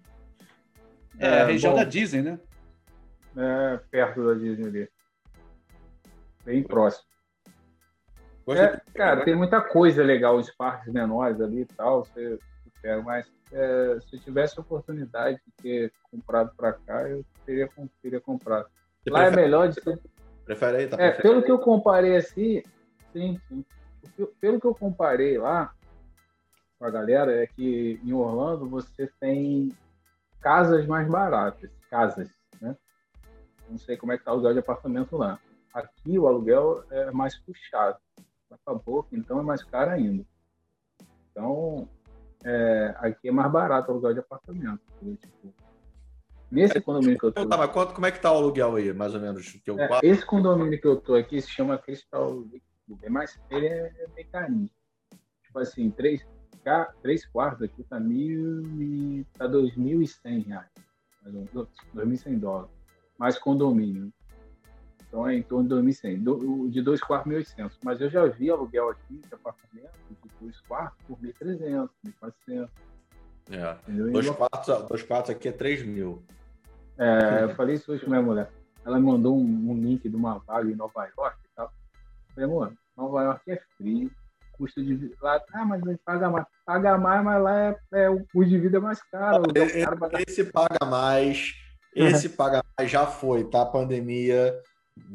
É, é a região bom, da Disney, né? É, perto da Disney ali. Bem próximo. É, cara, tem muita coisa legal, os parques menores ali e tal, você, você mas é, se eu tivesse a oportunidade de ter comprado para cá, eu teria, teria comprado. Você lá é prefere, é melhor de ser... Prefere aí, tá? É, pelo que eu comparei assim, sim, sim. Pelo que eu comparei lá com a galera, é que em Orlando você tem casas mais baratas, casas, né? Não sei como é que tá o aluguel de apartamento lá. Aqui o aluguel é mais puxado para boca, então é mais caro ainda. Então, é, aqui é mais barato o aluguel de apartamento. Tipo, nesse é, condomínio que eu tô. Tá, mas quanto, como é que tá o aluguel aí, mais ou menos? Que eu... é, esse condomínio que eu tô aqui se chama Crystal é mais, ele é bem carinho. Tipo assim, três, três quartos aqui tá mil e tá dois mil e cem reais. Dois mil e cem dólares. Mais condomínio. Então é em torno de 2.100, do, de dois quartos 1.800. Mas eu já vi aluguel aqui de apartamento de dois quartos por 1.300, 1.400. É. Dois quartos, dois quartos aqui é 3 mil. É, eu falei isso hoje com minha mulher. Ela me mandou um, um, link de uma vaga em Nova York e tal. Eu falei, amor, Nova York é frio, custo de vida lá, ah, mas a gente paga mais. Paga mais, mas lá é, é o custo de vida é mais caro. Esse, esse paga mais, esse paga mais já foi, tá? A pandemia.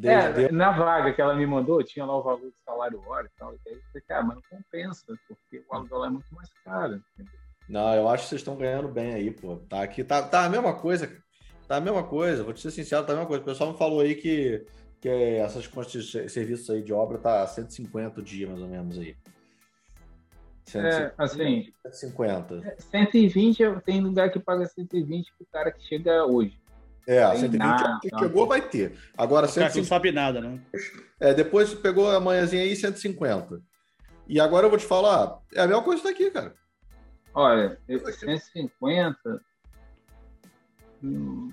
É, na vaga que ela me mandou, tinha lá o valor do salário hora e tal. E aí eu falei, cara, mas não compensa, porque o aluguel é muito mais caro. Não, eu acho que vocês estão ganhando bem aí, pô. Tá aqui, tá, tá a mesma coisa. Tá a mesma coisa, vou te ser sincero, tá a mesma coisa. O pessoal me falou aí que, que essas contas de serviços aí de obra tá 150 dias, mais ou menos aí. 150, é, assim, 150. 120, tem lugar que paga 120 pro cara que chega hoje. É, 120 nada, que chegou vai ter. Agora, 150, não sabe nada, né? É, depois pegou a manhãzinha aí 150. E agora eu vou te falar, é a mesma coisa daqui, cara. Olha, 150 hum,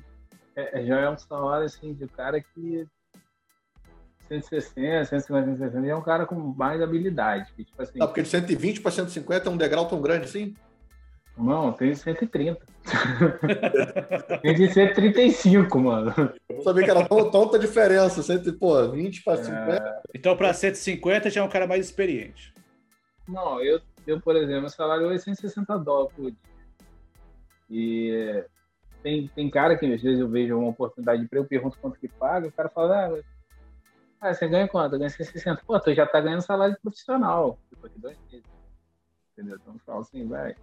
é, já é um salário assim de cara que 160, 150, 160 é um cara com mais habilidade. Que, tipo assim, não, porque de 120 para 150 é um degrau tão grande assim? Não, tem 130. tem de 135, mano. Eu sabia que era tão, tanta diferença. 100, pô, 20 para 50. É... Então, para 150 já é um cara mais experiente. Não, eu, eu por exemplo, meu salário é 160 dólares por dia. E tem, tem cara que às vezes eu vejo uma oportunidade de emprego, eu pergunto quanto que paga, o cara fala, ah, ah você ganha quanto? Eu ganho 160. Pô, tu já tá ganhando salário profissional. Tipo, aqui dois meses. Entendeu? Então eu falo assim, vai.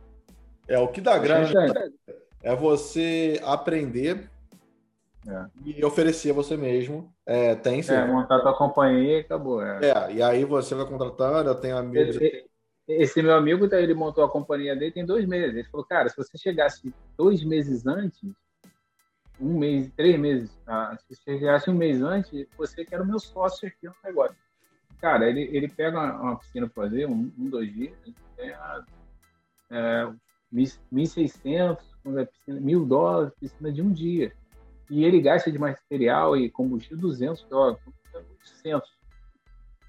É, o que dá grana é você aprender é. e oferecer você mesmo. É, tem sim. É, montar tua companhia e acabou. É. é, e aí você vai contratando, eu tenho amigos. Esse, esse meu amigo, ele montou a companhia dele tem dois meses. Ele falou, cara, se você chegasse dois meses antes, um mês, três meses, tá? se você chegasse um mês antes, você que era o meu sócio aqui no negócio. Cara, ele, ele pega uma, uma piscina para fazer, um, um, dois dias, ganha é, 1.600, quando é piscina, mil dólares, piscina de um dia. E ele gasta de material e combustível 200 dólares, 800.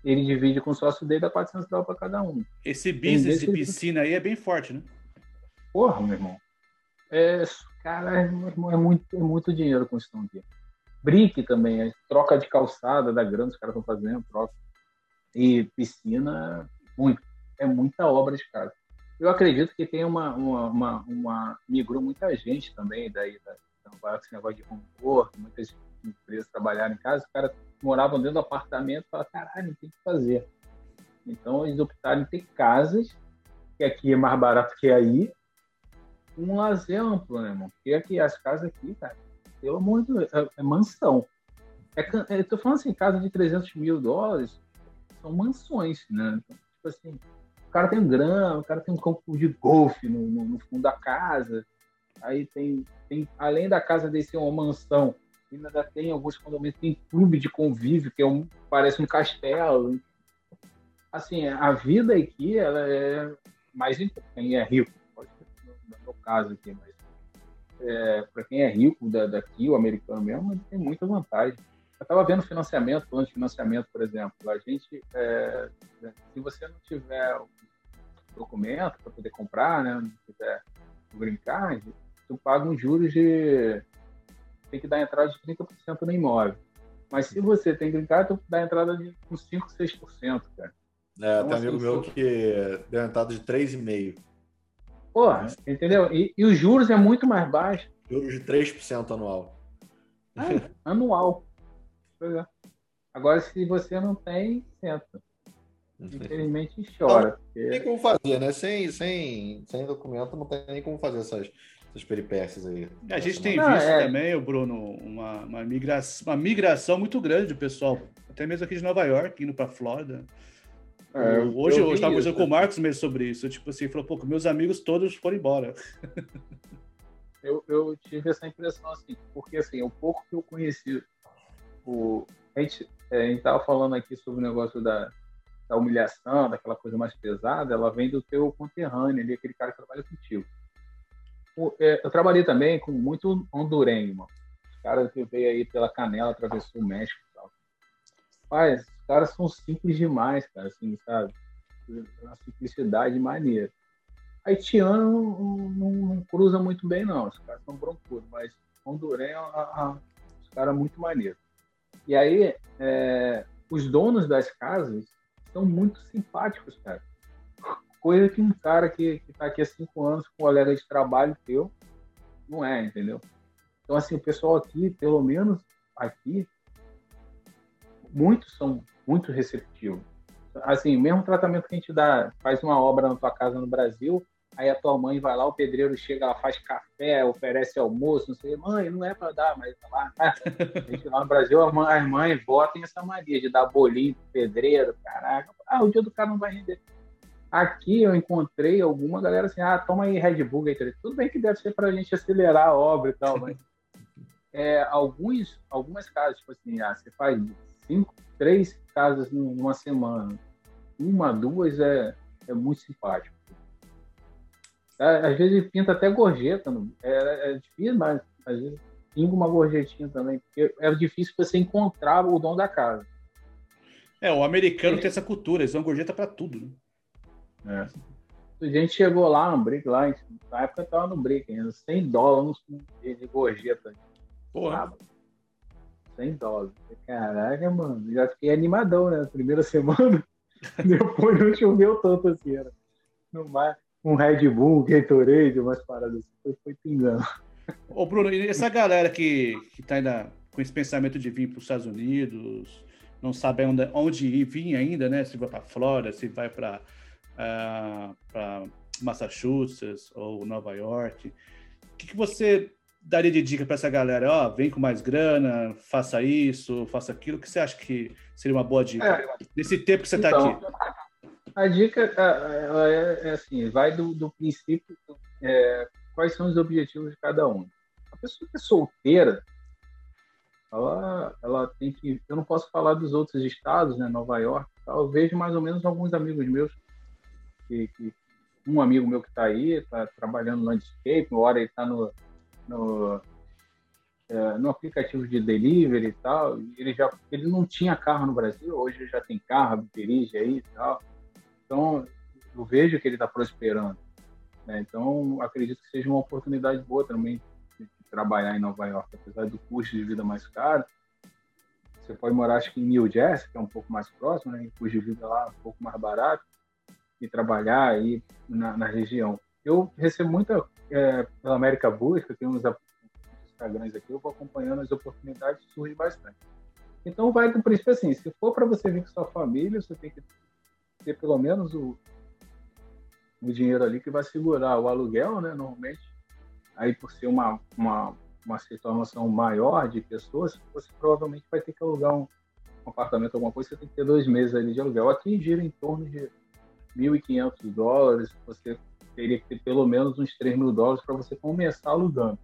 Ele divide com o sócio dele, dá 400 dólares para cada um. Esse business de piscina aí é bem forte, né? Porra, meu irmão. É, cara, meu irmão, é muito, é muito dinheiro construção aqui. Brick também, é troca de calçada da grana, os caras estão fazendo, troca. E piscina, muito. É muita obra de casa. Eu acredito que tem uma, uma, uma, uma migrou muita gente também daí da, da esse negócio de work, muitas empresas trabalharam em casa, os caras moravam dentro do apartamento e falaram, caralho, tem que fazer. Então eles optaram em ter casas, que aqui é mais barato que aí, um lazer amplo, né, irmão? Porque aqui, as casas aqui, cara, pelo amor de Deus, é, é mansão. É, eu tô falando assim, casa de 300 mil dólares, são mansões, né? Então, tipo assim, o cara tem grama, o cara tem um campo de golfe no, no, no, fundo da casa. Aí tem, tem, além da casa de ser uma mansão, ainda tem alguns condomínios, tem clube de convívio, que é um, parece um castelo. Assim, a vida aqui, ela é mais quem é rico, caso aqui, mas é, para quem é rico da, daqui, o americano mesmo, ele tem muita vantagem. Eu estava vendo financiamento, plano de financiamento, por exemplo. A gente, é, se você não tiver documento para poder comprar, né? Não tiver o green card, tu paga um juros de. tem que dar entrada de 30% no imóvel. Mas se você tem green card, tu dá entrada de uns 5, 6%, cara. É, então, tem um amigo assim, meu que deu entrada de 3,5%. Porra, entendeu? E, e, os juros é muito mais baixo. Juros de 3% anual. É, anual. Pois é. Agora, se você não tem, senta. Infelizmente chora. Porque... Não tem como fazer, né? Sem, sem, sem documento não tem nem como fazer essas, essas peripécias aí. A gente tem não, visto é... também, o Bruno, uma, uma, migração, uma migração muito grande do pessoal, até mesmo aqui de Nova York, indo para Flórida. É, hoje eu estava conversando com o Marcos mesmo sobre isso. Tipo assim, falou, pô, meus amigos todos foram embora. Eu, eu tive essa impressão assim, porque assim, o pouco que eu conheci, o, a gente é, estava falando aqui sobre o negócio da, da humilhação, daquela coisa mais pesada, ela vem do teu conterrâneo ali, aquele cara que trabalha contigo. É, eu trabalhei também com muito hondurenho, mano. Os caras que veio aí pela canela, atravessou o México e tal. Mas caras são simples demais, cara, assim, sabe? Uma simplicidade maneira. Haitiano não, não, não, cruza muito bem, não. Os caras são broncudos, mas hondurenho, a, a, os caras muito maneiros. E aí, é, os donos das casas, são muito simpáticos, cara. Coisa que um cara que, que tá aqui há cinco anos, com um colega de trabalho teu, não é, entendeu? Então, assim, o pessoal aqui, pelo menos aqui, muitos são muito receptivos. Assim, mesmo tratamento que a gente dá, faz uma obra na tua casa no Brasil, aí a tua mãe vai lá, o pedreiro chega, ela faz café, oferece almoço, não sei, mãe, não é para dar, mas lá, a gente lá no Brasil, as mães botam essa mania de dar bolinho pro pedreiro, caraca, ah, o dia do cara não vai render. Aqui eu encontrei alguma galera assim, ah, toma aí Red Bull, Gatorade. Tudo bem que deve ser para a gente acelerar a obra e tal, mas é, alguns, algumas casas, tipo assim, ah, você faz cinco, três casas numa semana, uma, duas é, é muito simpático. Às vezes pinta até gorjeta. É, é difícil, mas às vezes pinga uma gorjetinha também, porque é difícil você encontrar o dono da casa. É, o americano é. tem essa cultura, eles dão gorjeta para tudo, né? É. A gente chegou lá no break, lá, na época tava no ainda, 100 dólares de gorjeta. Porra. 100 dólares. Caraca, mano, já fiquei animadão, né? Primeira semana, depois não choveu tanto assim, era no mar, um Red Bull, Gatorade, umas paradas assim, foi, foi pingando. Ô, Bruno, e essa galera que, que tá ainda com esse pensamento de vir para os Estados Unidos, não sabe onde, onde ir, vir ainda, né? Se vai para Flórida, se vai para uh, ah, Massachusetts ou Nova York. O que, que você daria de dica para essa galera? Ó, oh, vem com mais grana, faça isso, faça aquilo. O que você acha que seria uma boa dica? É, Nesse tempo que você está então, aqui. A dica é, é, é, assim, vai do, do princípio é, quais são os objetivos de cada um. A pessoa que é solteira, ela, ela tem que. Eu não posso falar dos outros estados, né? Nova York. Eu vejo mais ou menos alguns amigos meus que, que um amigo meu que está aí, está trabalhando no landscape, uma hora ele está no, no, é, no aplicativo de delivery e tal. Ele já ele não tinha carro no Brasil, hoje já tem carro, dirige aí e tal. Então, eu vejo que ele está prosperando. Né? Então, acredito que seja uma oportunidade boa também de, de trabalhar em Nova York, apesar do custo de vida mais caro. Você pode morar, acho que em New Jersey, que é um pouco mais próximo, né? o custo de vida lá é um pouco mais barato, e trabalhar aí na, na região. Eu recebo muita é, pela América Busca, tem uns Instagrams aqui, eu vou acompanhando as oportunidades, surge bastante. Então, vai do princípio assim: se for para você vir com sua família, você tem que ter pelo menos o, o dinheiro ali que vai segurar o aluguel, né? Normalmente, aí por ser uma, uma, uma situação maior de pessoas, você provavelmente vai ter que alugar um, um apartamento, alguma coisa, você tem que ter dois meses ali de aluguel. Aqui gira em torno de 1.500 dólares, você teria que ter pelo menos uns 3 mil dólares para você começar alugando.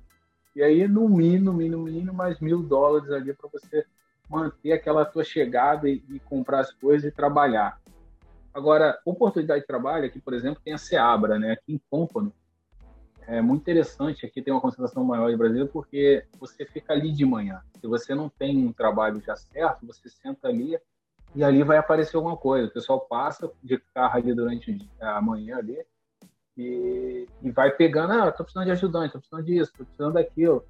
E aí, no mínimo, mínimo, mínimo, mais mil dólares ali para você manter aquela tua chegada e, e, comprar as coisas e trabalhar. Agora, oportunidade de trabalho aqui, por exemplo, tem a Seabra, né? Aqui em Pompano. É muito interessante, aqui tem uma concentração maior de brasileiros porque você fica ali de manhã. Se você não tem um trabalho já certo, você senta ali e ali vai aparecer alguma coisa. O pessoal passa de carro ali durante a manhã ali e, e vai pegando, ah, tô precisando de ajudante, tô precisando disso, tô precisando daquilo.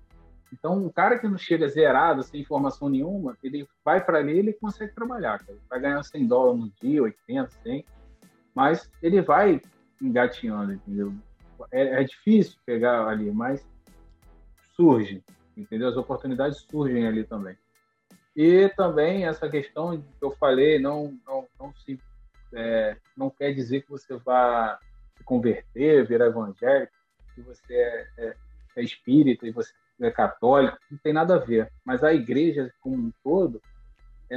Então, um cara que não chega zerado, sem informação nenhuma, ele vai para ali ele consegue trabalhar. Cara. Vai ganhar 100 dólares no dia, 80, 100, mas ele vai engatinhando, entendeu? É, é difícil pegar ali, mas surge, entendeu? As oportunidades surgem ali também. E também essa questão que eu falei, não, não, não, se, é, não quer dizer que você vá converter, virar evangélico, que você é, é, é espírita e você é católico, não tem nada a ver. Mas a igreja como um todo, é,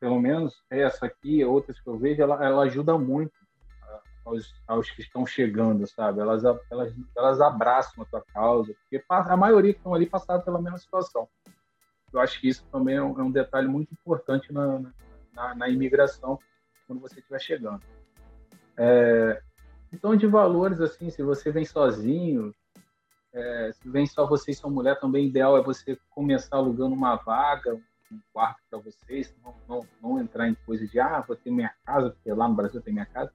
pelo menos essa aqui, outras que eu vejo, ela, ela ajuda muito aos, aos, que estão chegando, sabe? Elas, elas, elas abraçam a tua causa, porque a maioria que estão ali passaram pela mesma situação. Eu acho que isso também é um, é um detalhe muito importante na, na, na, imigração quando você estiver chegando. É, então, de valores, assim, se você vem sozinho, é, se vem só você e sua mulher, também ideal é você começar alugando uma vaga, um quarto para vocês, não, não, não, entrar em coisa de, ah, vou ter minha casa, porque lá no Brasil tem minha casa.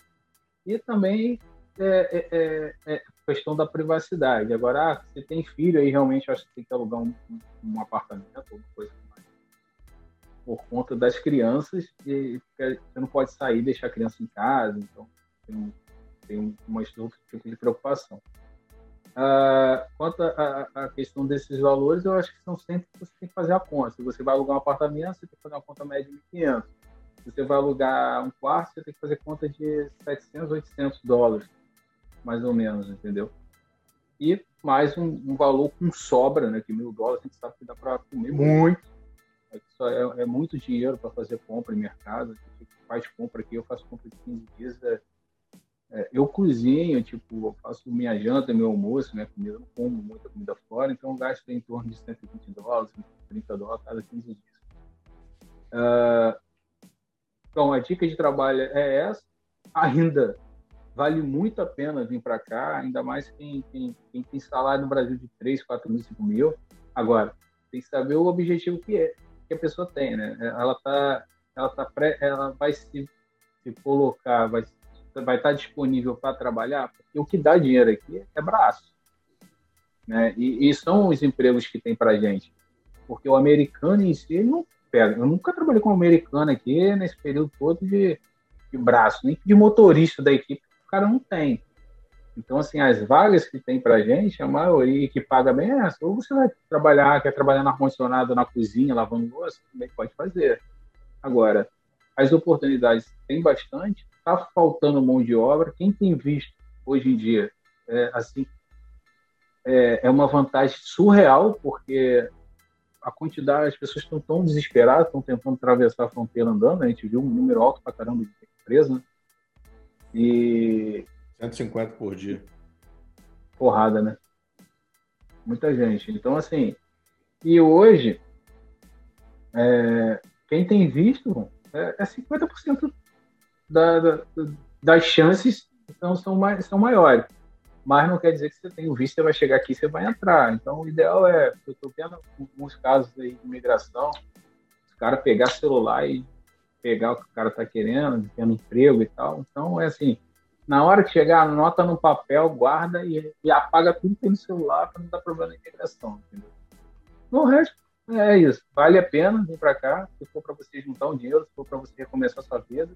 E também é, é, é, é questão da privacidade. Agora, ah, você tem filho aí, realmente acho que tem que alugar um, um, um apartamento, alguma coisa mais. Por conta das crianças, e você não pode sair e deixar a criança em casa, então tem, tem uma outro tipo de preocupação. Ah, quanto à questão desses valores, eu acho que são sempre que você tem que fazer a conta. Se você vai alugar um apartamento, você tem que fazer uma conta média de 1.500. Se você vai alugar um quarto, você tem que fazer conta de 700, 800 dólares, mais ou menos, entendeu? E mais um, um valor com sobra, né? Que mil dólares a gente sabe que dá para comer muito. É, é, muito dinheiro para fazer compra em mercado. A gente faz compra aqui, eu faço compra de 15 dias, é, é, eu cozinho, tipo, eu faço minha janta, meu almoço, minha comida, eu não como muita comida fora, então gasto em torno de 120 dólares, 130 dólares cada 15 dias. Uh, então, a dica de trabalho é essa. Ainda vale muito a pena vir para cá, ainda mais quem, quem, quem, tem salário no Brasil de 3, 4 mil, 5 mil. Agora, tem que saber o objetivo que, é, que a pessoa tem, né? Ela, tá, ela, tá pré, ela vai se, se colocar, vai, vai estar disponível para trabalhar, porque o que dá dinheiro aqui é braço. Né? E, e são os empregos que tem para gente. Porque o americano em si não pega. Eu nunca trabalhei com um americano aqui nesse período todo de, de braço, nem de motorista da equipe cara não tem. Então, assim, as vagas que tem para gente, a maioria que paga bem é essa. Ou você vai trabalhar, quer trabalhar na ar-condicionado, na cozinha, lavando louça, também pode fazer. Agora, as oportunidades tem bastante, está faltando mão de obra. Quem tem visto hoje em dia, é, assim, é, é uma vantagem surreal, porque a quantidade, as pessoas estão tão desesperadas, estão tentando atravessar a fronteira andando. A gente viu um número alto para caramba de empresa, né? E. 150 por dia. Porrada, né? Muita gente. Então, assim. E hoje, é, quem tem visto é, é 50% da, da, das chances então, são, mais, são maiores. Mas não quer dizer que você tem o visto, você vai chegar aqui você vai entrar. Então, o ideal é, eu estou vendo alguns casos aí de imigração, os caras pegar celular e pegar o que o cara está querendo, tendo emprego e tal. Então, é assim, na hora que chegar, anota no papel, guarda e, e apaga tudo que tem no celular para não dar problema na integração, entendeu? No resto, é isso. Vale a pena vir para cá, se for para você juntar um dinheiro, se for para você recomeçar sua vida,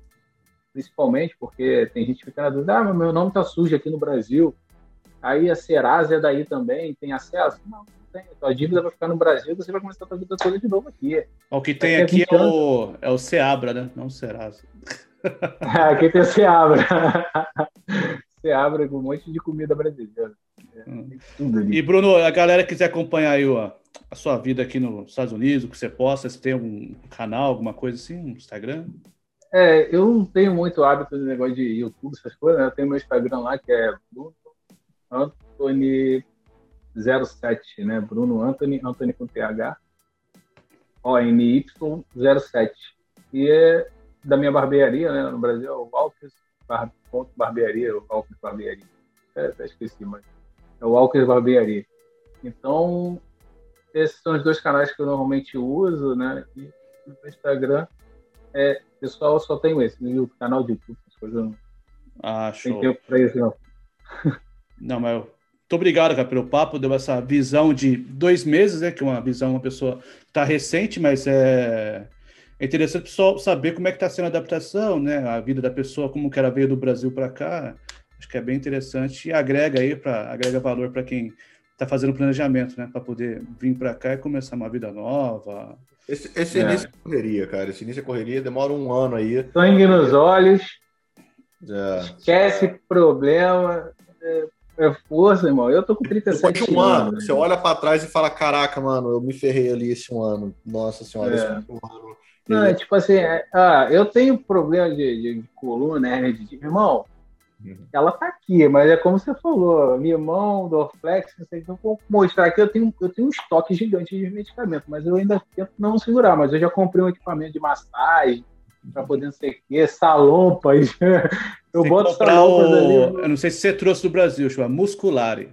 principalmente porque tem gente que fica na dúvida, ah, mas meu nome tá sujo aqui no Brasil, aí a Serasa é daí também, tem acesso? Não, tem. A dívida vai ficar no Brasil você vai começar a sua vida toda de novo aqui. O que tem aqui é o, é o Seabra, né? Não o Serasa. aqui tem o Seabra. Seabra com um monte de comida brasileira. Hum. E Bruno, a galera quiser acompanhar aí ó, a sua vida aqui nos Estados Unidos, o que você posta, você tem algum canal, alguma coisa assim, um Instagram? É, eu não tenho muito hábito de negócio de YouTube, essas coisas, né? Eu tenho meu Instagram lá, que é Bruno Anthony 07, né? Bruno Anthony, Anthony com TH, ONY07. E é da minha barbearia, né? No Brasil, é o Walkers bar, ponto barbearia, o Walkers Barbearia. É, até esqueci, mas é o Walkers Barbearia. Então, esses são os dois canais que eu normalmente uso, né? E no Instagram, é, pessoal, só tenho esse, no canal de YouTube, as coisas não. Ah, show. Tem tempo para isso, não. Não, mas muito obrigado, cara, pelo papo. Deu essa visão de dois meses, né? Que uma visão, uma pessoa está recente, mas é, é interessante o pessoal saber como é que está sendo a adaptação, né? A vida da pessoa, como que ela veio do Brasil para cá. Acho que é bem interessante e agrega aí para agrega valor para quem está fazendo planejamento, né? Para poder vir para cá e começar uma vida nova. Esse, esse é. início é correria, cara. Esse início é correria, demora um ano aí. Sangue nos olhos. É. Esquece problema. É é força, irmão. Eu tô com 37 Depois um ano. Você olha para trás e fala: Caraca, mano, eu me ferrei ali esse um ano. Nossa senhora, é. esse um ano. Não, é tipo assim, é, ah, eu tenho problema de, de, de coluna, né? De, irmão, uhum. ela tá aqui, mas é como você falou, limão, Dorflex, não sei, então vou mostrar aqui, eu tenho, eu tenho um estoque gigante de medicamento, mas eu ainda tento não segurar, mas eu já comprei um equipamento de massagem, para poder não sei o quê, salompas. Eu boto salompas o... ali. Eu não sei se você trouxe do Brasil, chama Musculare.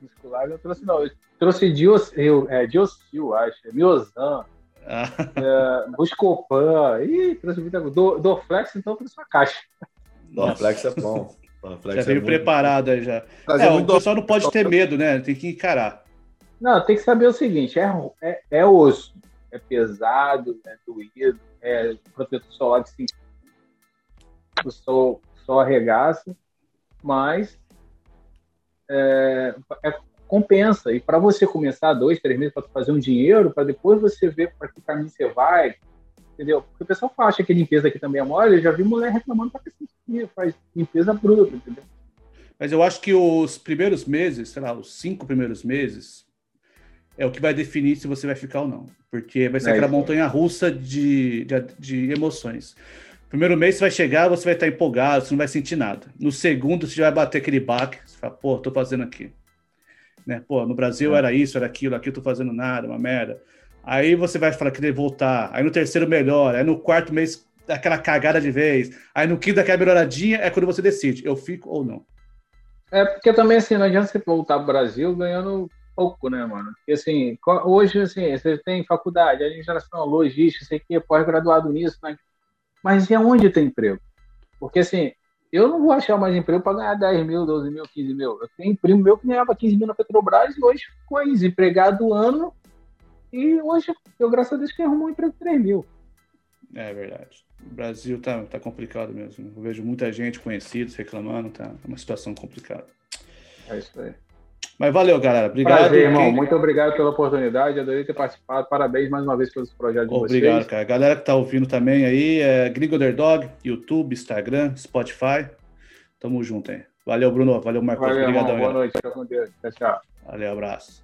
Musculare eu trouxe, não. Eu trouxe Diocil, é, Diocil acho. É Miozan. Ah. É, Buscopan. Ih, trouxe muita coisa. Do, do Flex, então, trouxe uma caixa. Do Flex é bom. já é veio preparado aí já. é, o pessoal não pode ter medo, né? Tem que encarar. Não, tem que saber o seguinte: é, é, é osso, é pesado, é doído, é, protetor solar de 5 o sol, sol arregaça, mas é, é, compensa. E para você começar dois, três meses para fazer um dinheiro, para depois você ver para que caminho você vai, entendeu? Porque o pessoal acha que limpeza aqui também é mole, eu já vi mulher reclamando para que faz limpeza bruta, entendeu? Mas eu acho que os primeiros meses, sei lá, os cinco primeiros meses, é o que vai definir se você vai ficar ou não. Porque vai ser é aquela isso. montanha russa de, de, de, emoções. Primeiro mês você vai chegar, você vai estar empolgado, você não vai sentir nada. No segundo, você já vai bater aquele baque, você fala, pô, tô fazendo aqui. Né? Pô, no Brasil é. era isso, era aquilo, aqui eu tô fazendo nada, uma merda. Aí você vai falar, querer voltar. Aí no terceiro melhor, aí no quarto mês, aquela cagada de vez. Aí no quinto daquela melhoradinha é quando você decide, eu fico ou não. É, porque também, assim, não adianta você voltar pro Brasil ganhando pouco, né, mano? Porque, assim, hoje, assim, você tem faculdade, administração, logística, sei que, pós-graduado nisso, né? mas e aonde tem emprego? Porque, assim, eu não vou achar mais emprego para ganhar 10 mil, 12 mil, 15 mil. Eu tenho primo meu que ganhava 15 mil na Petrobras e hoje ficou desempregado do ano. E hoje, eu, graças a Deus, que arrumou um emprego de 3 mil. É verdade. O Brasil tá, tá complicado mesmo. Eu vejo muita gente conhecida reclamando, tá uma situação complicada. É isso aí. Mas valeu, galera. Obrigado. Prazer, irmão. Quem... Muito obrigado pela oportunidade. Adorei ter participado. Parabéns mais uma vez pelos projetos de obrigado, vocês. Obrigado, cara. Galera que tá ouvindo também aí, é Gringo Underdog, YouTube, Instagram, Spotify. Tamo junto aí. Valeu, Bruno. Valeu, Marcos. Valeu, Obrigadão. Boa noite. Tchau com Deus. Tchau, tchau. Valeu, abraço.